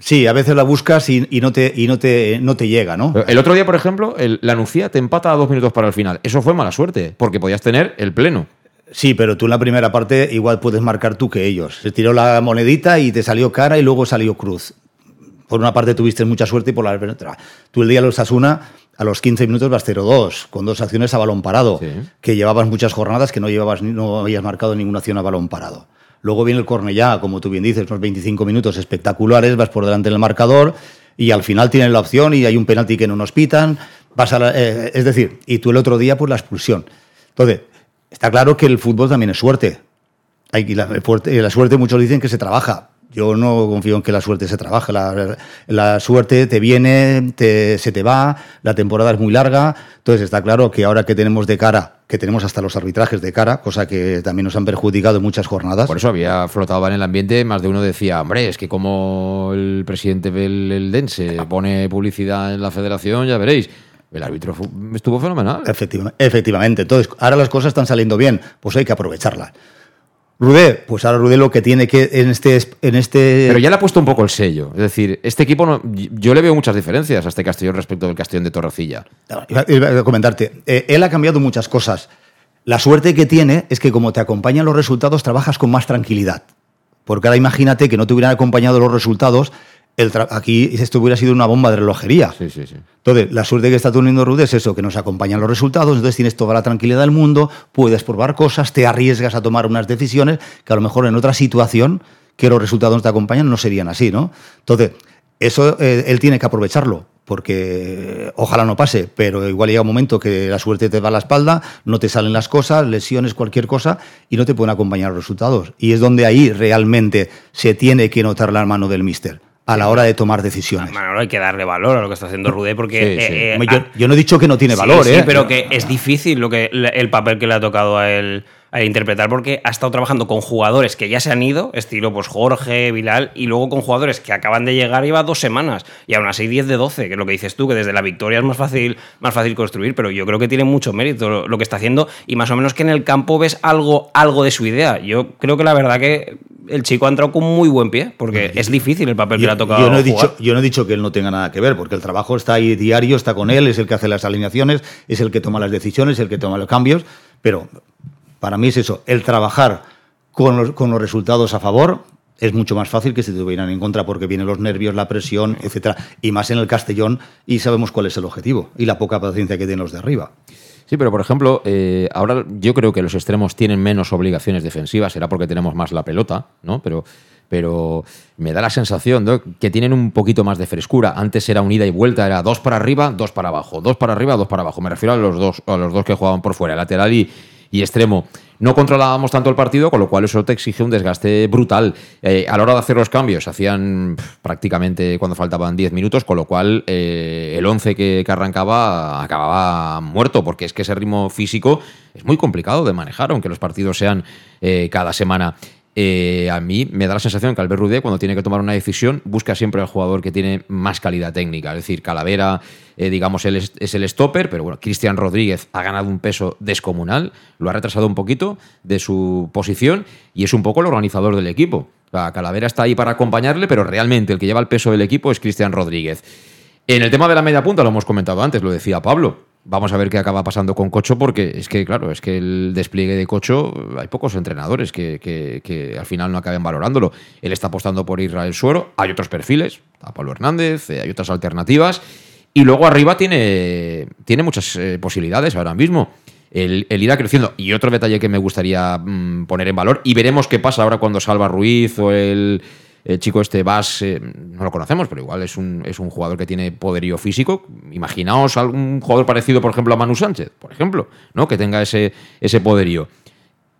Sí, a veces la buscas y, y no, te, y no, te, no te llega, ¿no? El otro día, por ejemplo, el- la Nucía te empata a dos minutos para el final. Eso fue mala suerte, porque podías tener el pleno. Sí, pero tú en la primera parte igual puedes marcar tú que ellos. Se tiró la monedita y te salió cara y luego salió cruz. Por una parte tuviste mucha suerte y por la otra. Tú el día de los Asuna, a los 15 minutos vas 0-2, con dos acciones a balón parado, que llevabas muchas jornadas que no, llevabas, no habías marcado ninguna acción a balón parado. Luego viene el Cornellá, como tú bien dices, unos 25 minutos espectaculares, vas por delante del marcador y al final tienen la opción y hay un penalti que no nos pitan. Vas a la- eh, es decir, y tú el otro día, pues la expulsión. Entonces, está claro que el fútbol también es suerte. Hay, y la, la suerte muchos dicen que se trabaja. Yo no confío en que la suerte se trabaje. La, la suerte te viene, te- se te va, la temporada es muy larga. Entonces está claro que ahora que tenemos de cara, que tenemos hasta los arbitrajes de cara, cosa que también nos han perjudicado en muchas jornadas. Por eso había flotado en el ambiente, más de uno decía, hombre, es que como el presidente del el Dense pone publicidad en la federación, ya veréis. El árbitro estuvo fenomenal. Efectiva- efectivamente. Entonces, ahora las cosas están saliendo bien, pues hay que aprovecharlas. Rudé, pues ahora Rudé lo que tiene que en este, en este Pero ya le ha puesto un poco el sello. Es decir, este equipo, no- yo le veo muchas diferencias a este Castellón respecto del Castellón de Torrecilla. Iba, iba a comentarte, eh, él ha cambiado muchas cosas. La suerte que tiene es que como te acompañan los resultados, trabajas con más tranquilidad. Porque ahora imagínate que no te hubieran acompañado los resultados, el aquí esto hubiera sido una bomba de relojería. Sí, sí, sí. Entonces, la suerte que está teniendo Rude es eso, que nos acompañan los resultados, entonces tienes toda la tranquilidad del mundo, puedes probar cosas, te arriesgas a tomar unas decisiones que a lo mejor en otra situación que los resultados no te acompañan no serían así, ¿no? Entonces, eso eh, él tiene que aprovecharlo, porque eh, ojalá no pase, pero igual llega un momento que la suerte te va a la espalda, no te salen las cosas, lesiones, cualquier cosa, y no te pueden acompañar los resultados. Y es donde ahí realmente se tiene que notar la mano del míster a la hora de tomar decisiones. Manolo, hay que darle valor a lo que está haciendo Rudé porque... Sí, sí. eh, eh, yo- ah, yo no he dicho que no tiene sí, valor, sí, ¿eh? pero que es difícil lo que, el papel que le ha tocado a él, a interpretar porque ha estado trabajando con jugadores que ya se han ido, estilo pues Jorge, Vilal, y luego con jugadores que acaban de llegar lleva dos semanas y aún así 10 de 12, que es lo que dices tú, que desde la victoria es más fácil, más fácil construir, pero yo creo que tiene mucho mérito lo, lo que está haciendo y más o menos que en el campo ves algo, algo de su idea. Yo creo que la verdad que el chico ha entrado con muy buen pie, porque es difícil el papel que le ha tocado yo no, he jugar. dicho, yo no he dicho que él no tenga nada que ver, porque el trabajo está ahí diario, está con él, es el que hace las alineaciones, es el que toma las decisiones, el que toma los cambios, pero para mí es eso, el trabajar con los, con los resultados a favor es mucho más fácil que si te tuvieran en contra, porque vienen los nervios, la presión, etcétera, y más en el Castellón, y sabemos cuál es el objetivo, y la poca paciencia que tienen los de arriba. Sí, pero por ejemplo, eh, ahora yo creo que los extremos tienen menos obligaciones defensivas, será porque tenemos más la pelota, ¿no? Pero, pero me da la sensación ¿no? que tienen un poquito más de frescura. Antes era unida y vuelta, era dos para arriba, dos para abajo, dos para arriba, dos para abajo. Me refiero a los dos, a los dos que jugaban por fuera, lateral y, y extremo. No controlábamos tanto el partido, con lo cual eso te exige un desgaste brutal. Eh, a la hora de hacer los cambios, hacían prácticamente cuando faltaban 10 minutos, con lo cual eh, el 11 que, que, arrancaba acababa muerto, porque es que ese ritmo físico es muy complicado de manejar, aunque los partidos sean eh, cada semana. Eh, a mí me da la sensación que Albert Rudé, cuando tiene que tomar una decisión, busca siempre al jugador que tiene más calidad técnica. Es decir, Calavera, eh, digamos, él es, es, el stopper, pero bueno, Cristian Rodríguez ha ganado un peso descomunal, lo ha retrasado un poquito de su posición y es un poco el organizador del equipo. La Calavera está ahí para acompañarle, pero realmente el que lleva el peso del equipo es Cristian Rodríguez. En el tema de la media punta, lo hemos comentado antes, lo decía Pablo. Vamos a ver qué acaba pasando con Cocho, porque es que, claro, es que el despliegue de Cocho, hay pocos entrenadores que, que, al final no acaben valorándolo. Él está apostando por Israel Suero, hay otros perfiles, a Pablo Hernández, hay otras alternativas, y luego arriba tiene, tiene muchas eh, posibilidades ahora mismo. El, irá creciendo. Y otro detalle que me gustaría mmm, poner en valor, y veremos qué pasa ahora cuando Salva Ruiz o el el chico este Vas, eh, no lo conocemos, pero igual es un, es un jugador que tiene poderío físico. Imaginaos algún jugador parecido, por ejemplo, a Manu Sánchez, por ejemplo, ¿no? que tenga ese, ese poderío.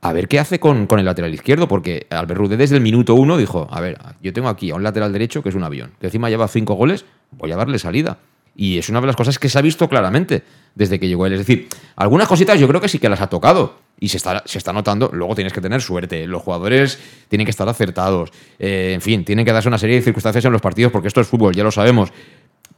A ver qué hace con, con el lateral izquierdo, porque Albert Rude desde el minuto uno dijo, a ver, yo tengo aquí a un lateral derecho que es un avión, que encima lleva cinco goles, voy a darle salida. Y es una de las cosas que se ha visto claramente desde que llegó él. Es decir, algunas cositas yo creo que sí que las ha tocado y se está, se está notando. Luego tienes que tener suerte. Los jugadores tienen que estar acertados. Eh, en fin, tienen que darse una serie de circunstancias en los partidos porque esto es fútbol, ya lo sabemos.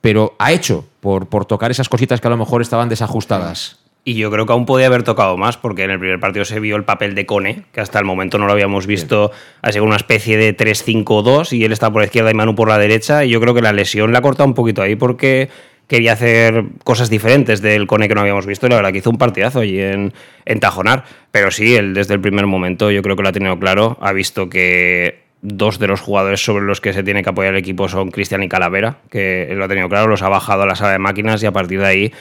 Pero ha hecho por, por tocar esas cositas que a lo mejor estaban desajustadas. Y yo creo que aún podía haber tocado más, porque en el primer partido se vio el papel de Cone, que hasta el momento no lo habíamos visto, ha sido una especie de 3-5-2, y él está por la izquierda y Manu por la derecha, y yo creo que la lesión la ha cortado un poquito ahí, porque quería hacer cosas diferentes del Cone que no habíamos visto, la verdad que hizo un partidazo allí en, en Tajonar. Pero sí, él desde el primer momento yo creo que lo ha tenido claro, ha visto que dos de los jugadores sobre los que se tiene que apoyar el equipo son Cristian y Calavera, que lo ha tenido claro, los ha bajado a la sala de máquinas y a partir de ahí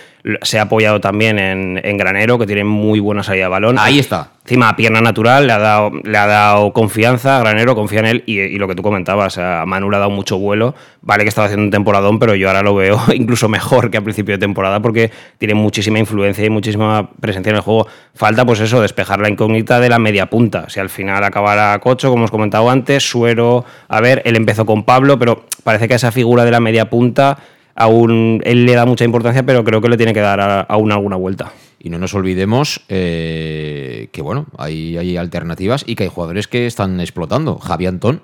se ha apoyado también en, en Granero, que tiene muy buena salida de balón. Ahí está. Encima, pierna natural, le ha dado, le ha dado confianza, Granero confía en él y, lo que tú comentabas, a Manu le ha dado mucho vuelo. Vale que estaba haciendo un temporadón, pero yo ahora lo veo incluso mejor que al principio de temporada porque tiene muchísima influencia y muchísima presencia en el juego. Falta, pues eso, despejar la incógnita de la media punta. Si al final acabara Cocho, como hemos comentado antes, Suero, a ver, él empezó con Pablo, pero parece que esa figura de la media punta aún él le da mucha importancia, pero creo que le tiene que dar aún alguna vuelta. Y no nos olvidemos eh, que, bueno, hay, hay, alternativas y que hay jugadores que están explotando. Javi Antón,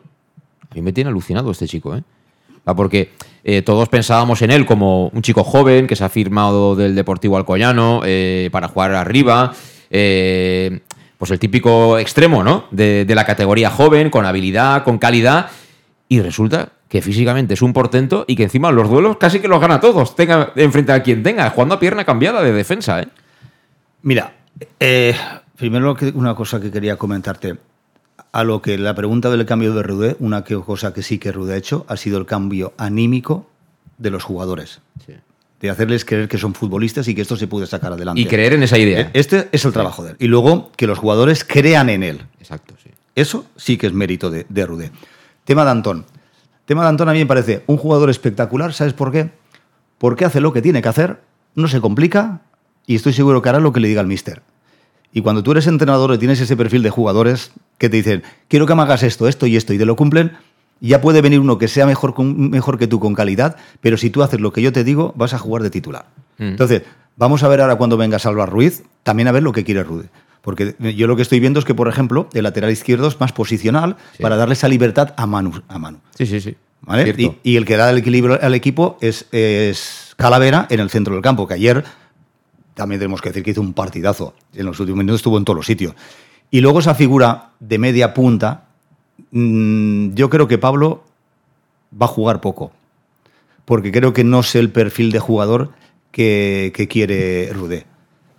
a mí me tiene alucinado este chico, ¿eh? Porque eh, todos pensábamos en él como un chico joven que se ha firmado del Deportivo Alcoyano eh, para jugar arriba. Pues el típico extremo, ¿no? De la categoría joven, con habilidad, con calidad. Y resulta que físicamente es un portento y que encima los duelos casi que los gana todos, tenga enfrente a quien tenga, jugando a pierna cambiada de defensa. ¿eh? Mira, eh, primero una cosa que quería comentarte. A lo que la pregunta del cambio de Rudé, una cosa que sí que Rudé ha hecho ha sido el cambio anímico de los jugadores. Sí. De hacerles creer que son futbolistas y que esto se puede sacar adelante. Y creer en esa idea. Este es el trabajo sí. de él. Y luego que los jugadores crean en él. Exacto, sí. Eso sí que es mérito de, de Rudé. Tema de Antón. Tema de Antón a mí me parece un jugador espectacular, ¿sabes por qué? Porque hace lo que tiene que hacer, no se complica y estoy seguro que hará lo que le diga el mister. Y cuando tú eres entrenador y tienes ese perfil de jugadores que te dicen, quiero que me hagas esto, esto y esto, y te lo cumplen, ya puede venir uno que sea mejor, mejor que tú con calidad, pero si tú haces lo que yo te digo, vas a jugar de titular. Mm. Entonces, vamos a ver ahora cuando venga Salva Ruiz, también a ver lo que quiere Rude. Porque yo lo que estoy viendo es que, por ejemplo, el lateral izquierdo es más posicional sí. para darle esa libertad a Manu. A Manu. Sí, sí, sí. ¿Vale? Y, y, el que da el equilibrio al equipo es, es, Calavera en el centro del campo, que ayer también tenemos que decir que hizo un partidazo. En los últimos minutos estuvo en todos los sitios. Y luego esa figura de media punta, mmm, yo creo que Pablo va a jugar poco. Porque creo que no es el perfil de jugador que, que quiere Rudé.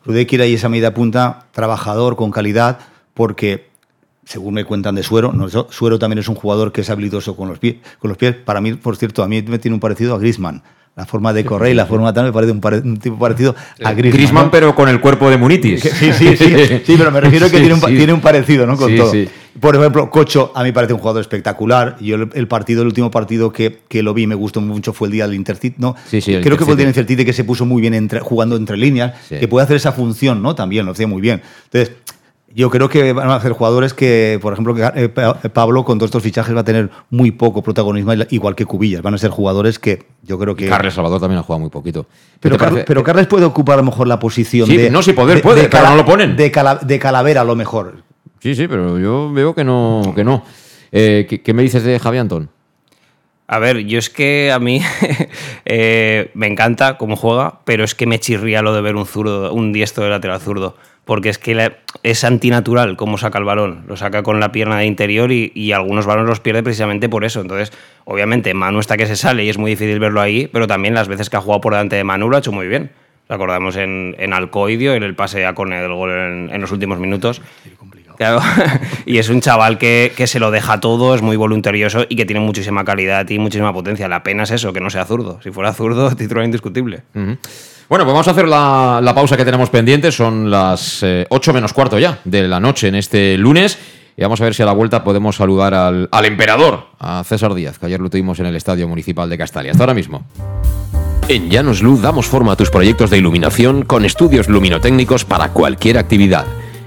Rudé quiere ahí esa media punta, trabajador, con calidad, porque según me cuentan de Suero, no, Suero también es un jugador que es habilidoso con los, pies, con los pies. Para mí, por cierto, a mí me tiene un parecido a Griezmann. La forma de correr y la forma tal me parece un, pare- un tipo parecido a Griezmann. Griezmann, ¿no? pero con el cuerpo de Munitis. Sí, sí, sí, sí, pero me refiero que tiene un, tiene un parecido, ¿no? Con Sí, todo. Por ejemplo, Cocho a mí me parece un jugador espectacular. Yo el, el partido, el último partido que, que lo vi y me gustó mucho fue el día del Intercity, ¿no? Sí, sí, Creo que fue el día del Intercity. Intercity que se puso muy bien entre- jugando entre líneas, Sí. que puede hacer esa función, ¿no? También lo hacía muy bien. Entonces, yo creo que van a ser jugadores que, por ejemplo, que, eh, Pa- Pablo con todos estos fichajes va a tener muy poco protagonismo, igual que Cubillas. Van a ser jugadores que yo creo que... Carles Salvador también ha jugado muy poquito. ¿Qué Pero, Carles, pero Carles puede ocupar a lo mejor la posición Sí, de. no, sí, poder de- puede, de pero no lo ponen. De, cala- de calavera, a lo mejor. Sí, sí, pero yo veo que no. Que no. Eh, ¿qué, qué me dices de Javi Antón? A ver, yo es que a mí eh, me encanta cómo juega, pero es que me chirría lo de ver un zurdo, un diestro de lateral zurdo. Porque es que la- es antinatural cómo saca el balón. Lo saca con la pierna de interior y, y algunos balones los pierde precisamente por eso. Entonces, obviamente, Manu está que se sale y es muy difícil verlo ahí, pero también las veces que ha jugado por delante de Manu lo ha hecho muy bien. Lo acordamos en, en Alcoidio, en el pase a córner del gol en, en los últimos minutos. Claro, y es un chaval que, que se lo deja todo, es muy voluntarioso y que tiene muchísima calidad y muchísima potencia. La pena es eso, que no sea zurdo. Si fuera zurdo, titular indiscutible. Bueno, pues vamos a hacer la, la pausa que tenemos pendiente. Son las 8 menos cuarto ya de la noche en este lunes. Y vamos a ver si a la vuelta podemos saludar al, al emperador, a César Díaz, que ayer lo tuvimos en el Estadio Municipal de Castalia. Hasta ahora mismo. En Llanos Luz damos forma a tus proyectos de iluminación con estudios luminotécnicos para cualquier actividad.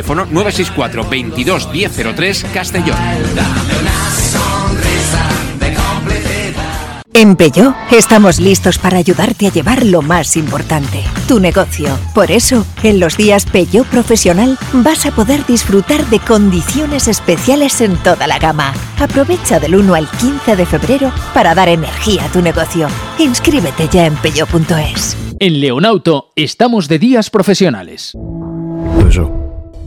Teléfono 964 22 1003 Castellón. En Peugeot estamos listos para ayudarte a llevar lo más importante, tu negocio. Por eso, en los días Peugeot Profesional vas a poder disfrutar de condiciones especiales en toda la gama. Aprovecha del 1 al 15 de febrero para dar energía a tu negocio. Inscríbete ya en peugeot.es. En Leonauto estamos de días profesionales.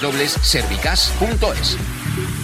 www.servicas.es.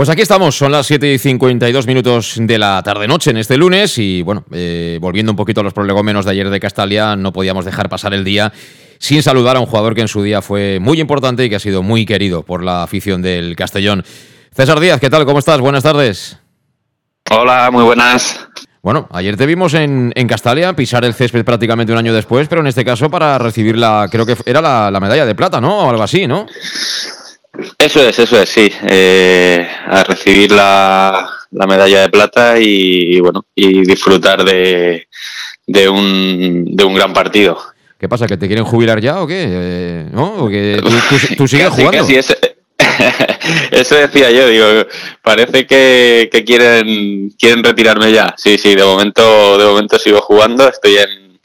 Pues aquí estamos, son las 7 y 52 minutos de la tarde-noche en este lunes y bueno, eh, volviendo un poquito a los prolegómenos de ayer de Castalia, no podíamos dejar pasar el día sin saludar a un jugador que en su día fue muy importante y que ha sido muy querido por la afición del Castellón. César Díaz, ¿qué tal? ¿Cómo estás? Buenas tardes. Hola, muy buenas. Bueno, ayer te vimos en, en Castalia pisar el césped prácticamente un año después, pero en este caso para recibir la, creo que era la, la medalla de plata, ¿no? O algo así, ¿no? Eso es, eso es, sí. Eh, a recibir la, la, medalla de plata y, y, bueno, y disfrutar de, de, un, de un gran partido. ¿Qué pasa? ¿Que te quieren jubilar ya o qué? Eh, ¿No? ¿O que tú, tú, tú sigues casi, jugando? Casi eso, eso, decía yo, digo, parece que, que, quieren, quieren retirarme ya. Sí, sí, de momento, de momento sigo jugando, estoy en,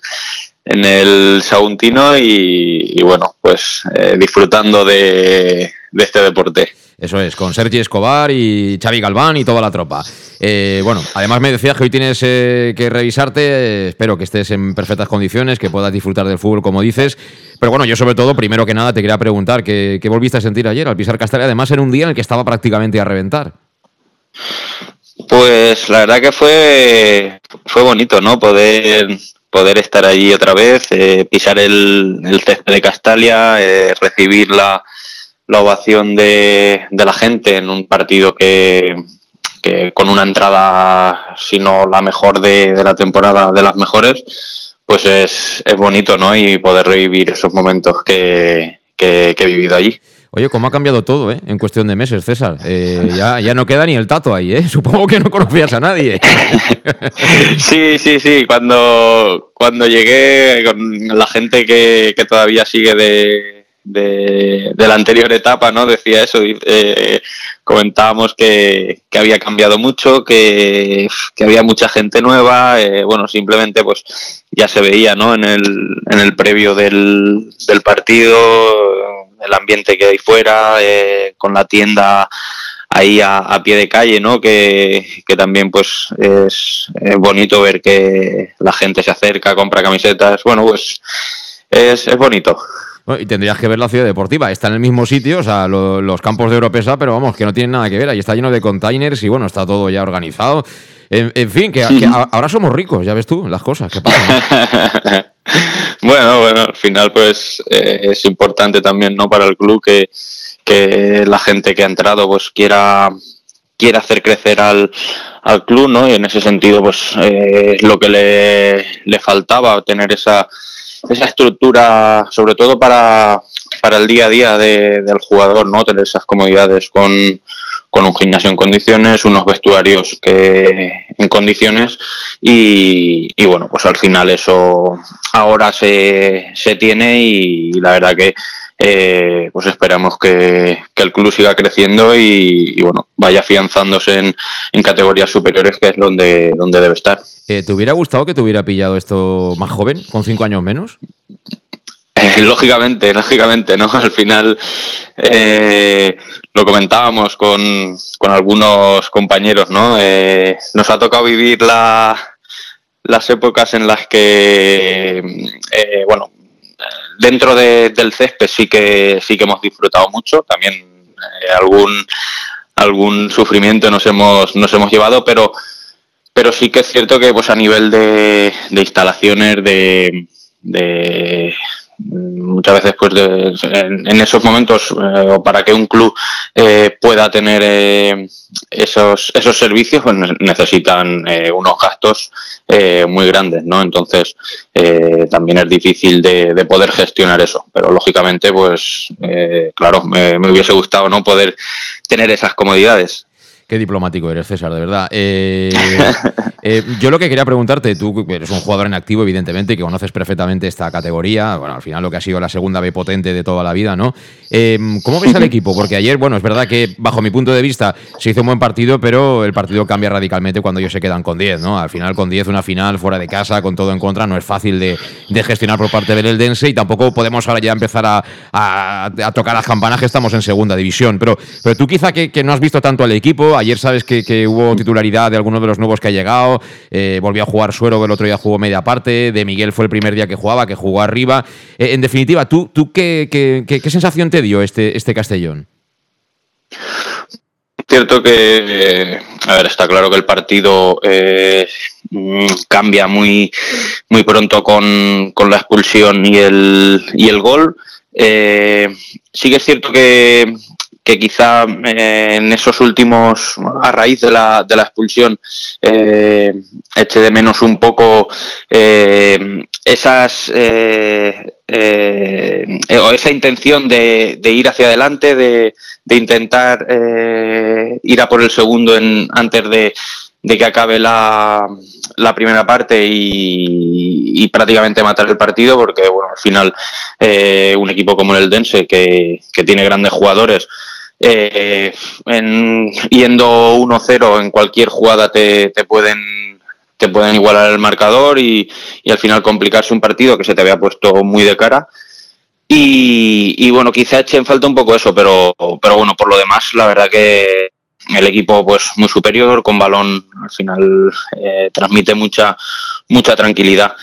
en el Sauntino y, y bueno, pues eh, disfrutando de, este deporte. Eso es, con Sergi Escobar y Xavi Galván y toda la tropa. Eh, bueno, además me decías que hoy tienes eh, que revisarte, espero que estés en perfectas condiciones, que puedas disfrutar del fútbol como dices. Pero bueno, yo sobre todo, primero que nada, te quería preguntar, ¿qué, qué volviste a sentir ayer al pisar Castellar? Además, en un día en el que estaba prácticamente a reventar. Pues la verdad que fue, fue bonito, ¿no? Poder, poder estar allí otra vez, eh, pisar el, el césped de Castalia, eh, recibir la, la ovación de, de, la gente en un partido que, que, con una entrada, si no la mejor de, de la temporada, de las mejores, pues es, es, bonito, ¿no? Y poder revivir esos momentos que, que, que he vivido allí. Oye, cómo ha cambiado todo, ¿eh? En cuestión de meses, César. Eh, ya, ya no queda ni el tato ahí, ¿eh? Supongo que no conocías a nadie. sí, sí, sí. Cuando, cuando llegué con la gente que, que todavía sigue de, de, la anterior etapa, ¿no? Decía eso. Eh, comentábamos que, que, había cambiado mucho, que, había mucha gente nueva. Eh, bueno, simplemente pues ya se veía, ¿no? En el, en el previo del, del partido el ambiente que hay fuera, eh, con la tienda ahí a, a, pie de calle, ¿no? Que, que también pues es, es, bonito ver que la gente se acerca, compra camisetas, bueno, pues es, es bonito. Bueno, y tendrías que ver la ciudad deportiva, está en el mismo sitio, o sea, lo, los campos de Europesa, pero vamos, que no tienen nada que ver, ahí está lleno de containers y bueno, está todo ya organizado. En, en fin, que, que, ahora somos ricos, ya ves tú, las cosas que pasan. bueno, bueno, al final pues eh, es importante también no para el club que, que la gente que ha entrado pues quiera quiera hacer crecer al, al club, ¿no? Y en ese sentido pues eh, es lo que le, le faltaba, tener esa, esa estructura, sobre todo para, para el día a día de, del jugador, ¿no? Tener esas comodidades con, con un gimnasio en condiciones, unos vestuarios que en condiciones y, y, bueno, pues al final eso ahora se, se tiene y, y la verdad que eh, pues esperamos que, que, el club siga creciendo y, y bueno, vaya afianzándose en, en, categorías superiores que es donde, donde debe estar. Eh, ¿Te hubiera gustado que te hubiera pillado esto más joven, con cinco años menos? Eh, lógicamente, lógicamente, ¿no? Al final eh, lo comentábamos con, con, algunos compañeros, ¿no? Eh, nos ha tocado vivir la, las épocas en las que, eh, bueno, dentro de, del césped sí que sí que hemos disfrutado mucho, también eh, algún algún sufrimiento nos hemos nos hemos llevado, pero pero sí que es cierto que pues a nivel de, de instalaciones de, de muchas veces pues de, en, esos momentos eh, o para que un club eh, pueda tener eh, esos esos servicios pues necesitan eh, unos gastos eh, muy grandes no entonces también es difícil de, de, poder gestionar eso. Pero lógicamente pues claro me, me hubiese gustado no poder tener esas comodidades Qué diplomático eres, César, de verdad. Eh, eh, yo lo que quería preguntarte, tú eres un jugador en activo, evidentemente, que conoces perfectamente esta categoría, bueno, al final lo que ha sido la segunda B potente de toda la vida, ¿no? Eh, ¿Cómo ves al equipo? Porque ayer, bueno, es verdad que bajo mi punto de vista se hizo un buen partido, pero el partido cambia radicalmente cuando ellos se quedan con 10, ¿no? Al final con 10, una final fuera de casa, con todo en contra, no es fácil de, de gestionar por parte del Eldense y tampoco podemos ahora ya empezar a, a, a, tocar las campanas que estamos en segunda división. Pero, pero tú quizá que, que no has visto tanto al equipo, ayer sabes que, que, hubo titularidad de alguno de los nuevos que ha llegado, eh, volvió a jugar Suero, que el otro día jugó media parte, de Miguel fue el primer día que jugaba, que jugó arriba. Eh, en definitiva, ¿tú, tú qué, qué, qué, qué sensación te dio este, este Castellón? Cierto que, a ver, está claro que el partido eh, cambia muy, muy pronto con, con, la expulsión y el, y el gol. Eh, sí que es cierto que, que quizá eh, en esos últimos, a raíz de la, de la expulsión, eh, eche de menos un poco eh, esas eh, eh, esa intención de, de, ir hacia adelante, de, de intentar ir a por el segundo en, antes de, de que acabe la, la primera parte y, y, prácticamente matar el partido, porque bueno, al final un equipo como el Dense, que, que tiene grandes jugadores, eh, en, yendo 1-0 en cualquier jugada te, te, pueden te pueden igualar el marcador y, y, al final complicarse un partido que se te había puesto muy de cara Y, bueno, quizá eche en falta un poco eso, pero, pero bueno, por lo demás, la verdad que el equipo pues muy superior, con balón al final eh, transmite mucha, mucha tranquilidad.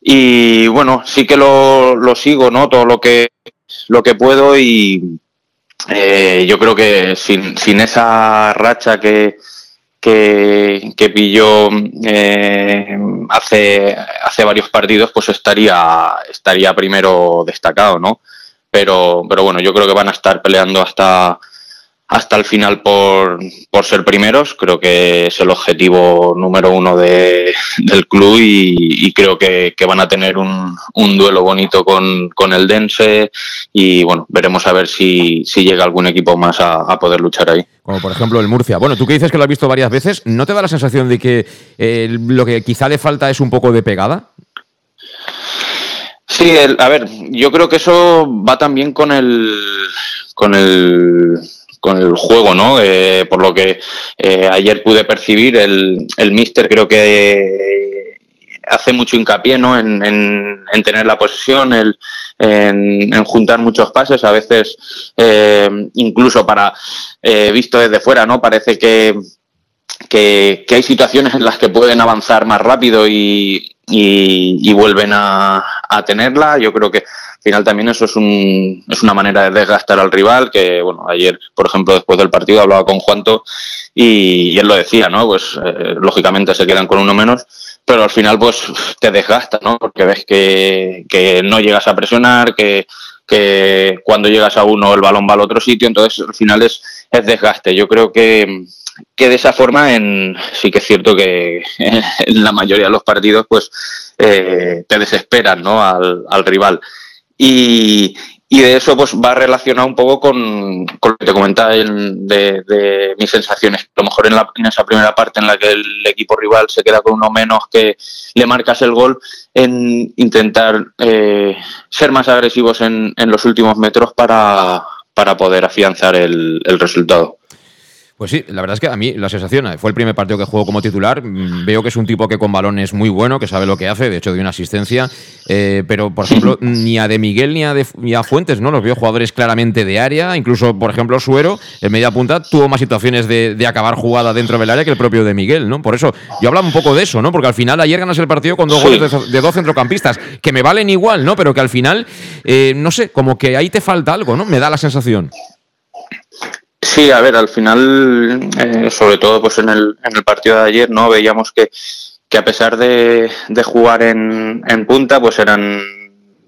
Y bueno, sí que lo, lo sigo, ¿no? Todo lo que, lo que puedo y eh, yo creo que sin, esa racha que, que, que pilló eh, hace, hace varios partidos, pues estaría, estaría primero destacado, ¿no? Pero, pero bueno, yo creo que van a estar peleando hasta, hasta el final por, por ser primeros. Creo que es el objetivo número uno de, del club y, creo que, van a tener un, un duelo bonito con, con, el Dense y bueno, veremos a ver si, si llega algún equipo más a, poder luchar ahí. Como por ejemplo el Murcia. Bueno, tú que dices que lo has visto varias veces, ¿no te da la sensación de que eh, lo que quizá le falta es un poco de pegada? Sí, a ver, yo creo que eso va también con el con el con el juego, ¿no? Eh, por lo que eh, ayer pude percibir, el, el Mister creo que hace mucho hincapié ¿no? en, en, tener la posesión, el, en, juntar muchos pases, a veces eh, incluso para, visto desde fuera, ¿no? Parece que, que, hay situaciones en las que pueden avanzar más rápido y, y, vuelven a, a, tenerla. Yo creo que al final también eso es, un, es una manera de desgastar al rival, que bueno, ayer, por ejemplo, después del partido hablaba con Juanto y, él lo decía, ¿no? Pues eh, lógicamente se quedan con uno menos, pero al final pues te desgasta, ¿no? Porque ves que, que no llegas a presionar, que, que cuando llegas a uno el balón va al otro sitio, entonces al final es, es desgaste. Yo creo que, que de esa forma en, sí que es cierto que en la mayoría de los partidos pues eh, te desesperan ¿no? al, al rival. Y, y de eso pues va relacionado un poco con, con lo que te comentaba de, de, mis sensaciones. A lo mejor en, la, en, esa primera parte en la que el equipo rival se queda con uno menos que le marcas el gol, en intentar eh, ser más agresivos en, en, los últimos metros para, para poder afianzar el, el resultado. Pues sí, la verdad es que a mí la sensación fue el primer partido que juego como titular. Mm, veo que es un tipo que con balón es muy bueno, que sabe lo que hace, de hecho, de una asistencia. Eh, pero, por ejemplo, ni a De Miguel ni a, de, ni a Fuentes, ¿no? Los veo jugadores claramente de área. Incluso, por ejemplo, Suero, en media punta, tuvo más situaciones de, de, acabar jugada dentro del área que el propio De Miguel, ¿no? Por eso, yo hablaba un poco de eso, ¿no? Porque al final ayer ganas el partido con dos goles de, de, dos centrocampistas, que me valen igual, ¿no? Pero que al final, eh, no sé, como que ahí te falta algo, ¿no? Me da la sensación. Sí, a ver, al final, eh, sobre todo pues en el, en el partido de ayer, ¿no? Veíamos que, que a pesar de, de jugar en, en, punta, pues eran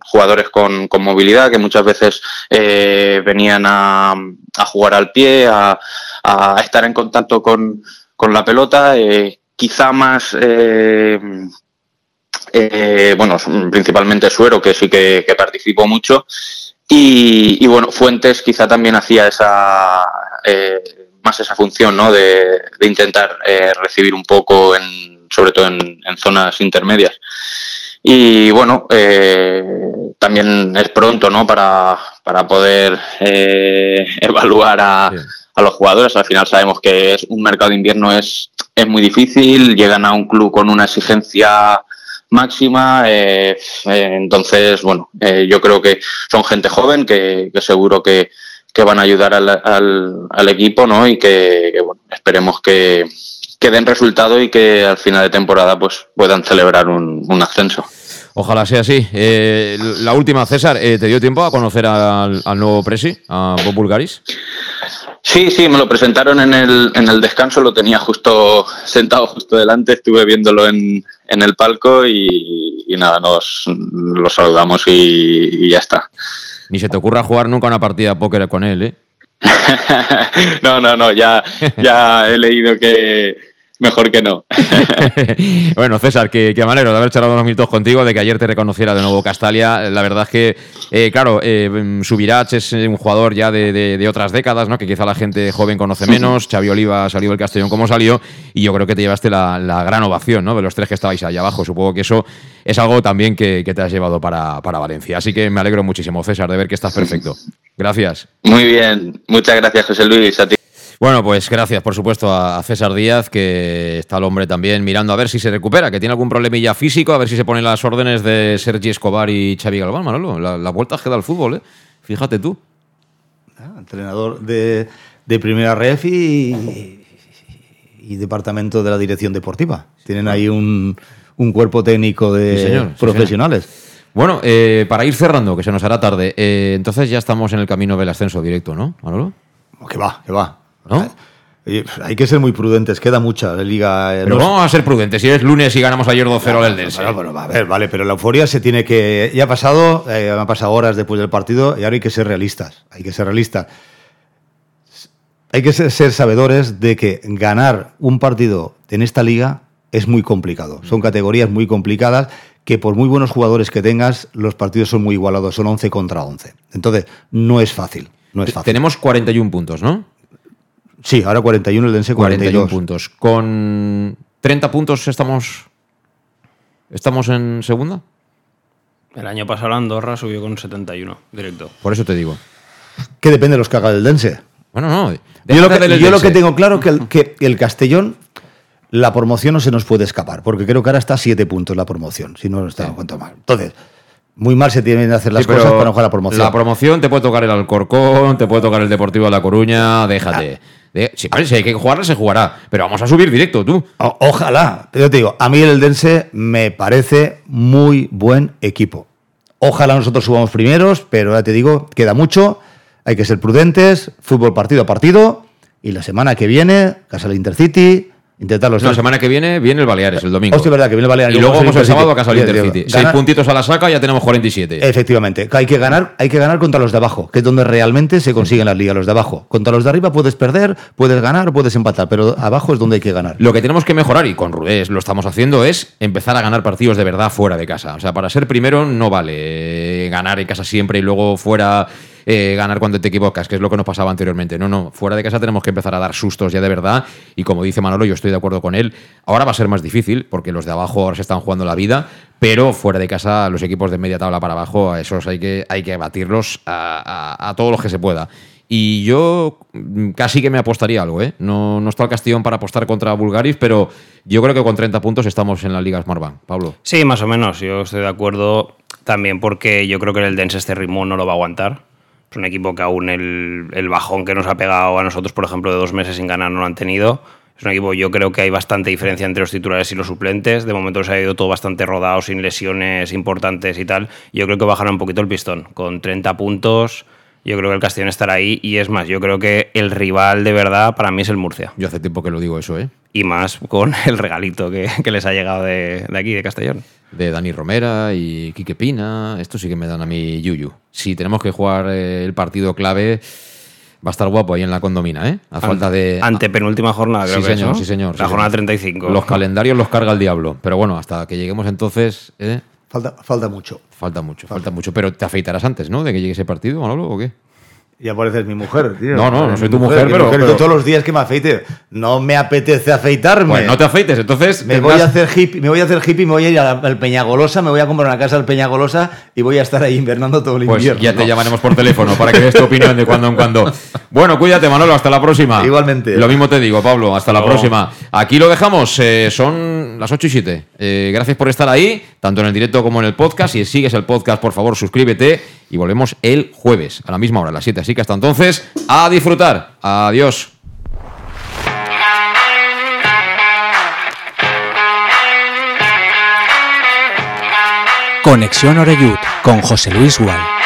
jugadores con, con movilidad que muchas veces eh, venían a, a, jugar al pie, a, a, estar en contacto con, con la pelota, eh, quizá más... Eh, eh, bueno, principalmente Suero, que sí que, que participó mucho, y, y, bueno, Fuentes quizá también hacía esa eh, más esa función ¿no? de, de intentar eh, recibir un poco, en, sobre todo en, en zonas intermedias. Y bueno, eh, también es pronto ¿no? para, para poder eh, evaluar a, a, los jugadores. Al final sabemos que es, un mercado de invierno es, es muy difícil, llegan a un club con una exigencia máxima. Eh, eh, entonces, bueno, eh, yo creo que son gente joven que, que seguro que, que, van a ayudar al, al, al, equipo, ¿no? Y que, que bueno, esperemos que, que, den resultado y que al final de temporada pues puedan celebrar un, un ascenso. Ojalá sea así. Eh, la última, César, eh, ¿te dio tiempo a conocer al, al nuevo presi, a Bob Bulgaris? Sí, sí, me lo presentaron en el, en el descanso, lo tenía justo sentado justo delante, estuve viéndolo en, en el palco y, y, nada, nos lo saludamos y, y, ya está. Ni se te ocurra jugar nunca una partida de póker con él, ¿eh? no, no, no, ya, ya he leído que, mejor que no. bueno, César, me alegro de haber charlado unos minutos contigo, de que ayer te reconociera de nuevo Castalia. La verdad es que, eh, claro, eh, Subirach es un jugador ya de, de, de, otras décadas, ¿no? que quizá la gente joven conoce menos. Xavi Oliva salió del Castellón como salió, y yo creo que te llevaste la, la, gran ovación ¿no? de los tres que estabais allá abajo. Supongo que eso es algo también que, que te has llevado para, para Valencia. Así que me alegro muchísimo, César, de ver que estás perfecto. Gracias. Muy bien, muchas gracias, José Luis. A ti. Bueno, pues gracias, por supuesto, a César Díaz, que está el hombre también mirando a ver si se recupera, que tiene algún problemilla físico, a ver si se ponen las órdenes de Sergi Escobar y Xavi Galván, Manolo. La, la vuelta que da al fútbol, ¿eh? Fíjate tú. Ah, entrenador de, de primera ref y, y departamento de la dirección deportiva. Tienen ahí un, un cuerpo técnico de Sí, señor, sí, profesionales. Bueno, eh, para ir cerrando, que se nos hará tarde, eh, entonces ya estamos en el camino del ascenso directo, ¿no, Manolo? Que va, que va. ¿No? Hay que ser muy prudentes, queda mucha la liga. eh, Pero no- vamos a ser prudentes. Si es lunes y ganamos ayer 2-0 al Eldense. Bueno, pero, a ver, vale, pero la euforia se tiene que. Ya ha pasado, eh, han pasado horas después del partido y ahora hay que ser realistas. Hay que ser realistas. Hay que ser, ser sabedores de que ganar un partido en esta liga es muy complicado. Son categorías muy complicadas que por muy buenos jugadores que tengas, los partidos son muy igualados, son 11 contra 11. Entonces, no es fácil. No es fácil. Tenemos 41 puntos, ¿no? Sí, ahora 41, el Dense 41 42. puntos. Con 30 puntos estamos estamos en segunda. El año pasado la Andorra subió con 71, directo. Por eso te digo. Que depende de los que haga el Dense. Bueno, no. Yo lo, que, del yo lo que tengo claro que el, que el Castellón, la promoción no se nos puede escapar, porque creo que ahora está a siete puntos la promoción, si no está cuanto mal. Entonces, muy mal se tienen que hacer las Sí, cosas para no jugar la promoción. La promoción te puede tocar el Alcorcón, te puede tocar el Deportivo de La Coruña, déjate. Si, hay que jugarla, se jugará. Pero vamos a subir directo, tú. Ojalá, yo te digo, a mí el Eldense me parece muy buen equipo. Ojalá nosotros subamos primeros, pero ya te digo, queda mucho, hay que ser prudentes, fútbol partido a partido, y la semana que viene, casa del Intercity, intentar los La semana que viene viene el Baleares, el domingo. Hostia, es verdad que viene el Baleares, Y luego vamos el sábado a casa del Intercity. Seis puntitos a la saca, ya tenemos 47. Efectivamente, hay que ganar, hay que ganar contra los de abajo, que es donde realmente se consiguen las ligas, los de abajo. Contra los de arriba puedes perder, puedes ganar puedes empatar, pero abajo es donde hay que ganar. Lo que tenemos que mejorar, y con Rudés lo estamos haciendo, es empezar a ganar partidos de verdad fuera de casa. O sea, para ser primero no vale eh, ganar en casa siempre y luego fuera eh, ganar cuando te equivocas, que es lo que nos pasaba anteriormente. No, no, fuera de casa tenemos que empezar a dar sustos ya de verdad. Y como dice Manolo, yo estoy de acuerdo con él. Ahora va a ser más difícil, porque los de abajo ahora se están jugando la vida, pero fuera de casa, los equipos de media tabla para abajo, a esos hay que, hay que batirlos a, todos los que se pueda. Y yo casi que me apostaría algo, ¿eh? No, no está el Castellón para apostar contra Bulgaris, pero yo creo que con 30 puntos estamos en la Liga Smartbank. Pablo. Sí, más o menos. Yo estoy de acuerdo también porque yo creo que el Dense este ritmo no lo va a aguantar. Es un equipo que aún el, el bajón que nos ha pegado a nosotros, por ejemplo, de dos meses sin ganar no lo han tenido. Es un equipo, yo creo que hay bastante diferencia entre los titulares y los suplentes. De momento se ha ido todo bastante rodado, sin lesiones importantes y tal. Yo creo que bajará un poquito el pistón. Con 30 puntos, yo creo que el Castellón estará ahí. Y es más, yo creo que el rival de verdad para mí es el Murcia. Yo hace tiempo que lo digo eso, ¿eh? Y más con el regalito que, que les ha llegado de, de aquí, de Castellón. De Dani Romera y Quique Pina. Esto sí que me dan a mí yuyu. Si tenemos que jugar eh, el partido clave, va a estar guapo ahí en la condomina, ¿eh? A falta de. Ante penúltima jornada, creo sí, que es, señor, ¿no? sí, señor. La sí, jornada señor. 35. Los calendarios los carga el diablo. Pero bueno, hasta que lleguemos entonces. ¿eh? Falta, falta mucho. Falta mucho, falta mucho. Pero te afeitarás antes, ¿no? De que llegue ese partido, Manolo, ¿o qué? Ya pareces mi mujer, tío. No, no, no soy tu mujer, pero- yo pero- todos los días que me afeite. No me apetece afeitarme. Pues no te afeites, entonces. Me voy a hacer hippie, me voy a hacer hippie, me voy a ir al Peñagolosa, me voy a comprar una casa al Peñagolosa y voy a estar ahí invernando todo el Pues invierno. ya te llamaremos por teléfono para que des tu opinión de cuando en cuando. Bueno, cuídate, Manolo, hasta la próxima. Igualmente. Lo mismo te digo, Pablo, hasta la próxima. Aquí lo dejamos, eh, son las 8 y 7. Eh, gracias por estar ahí, tanto en el directo como en el podcast. Si sigues el podcast, por favor, suscríbete y volvemos el jueves a la misma hora, a las 7. Así que hasta entonces, a disfrutar. Adiós. Conexión Oreyud con José Luis Gual.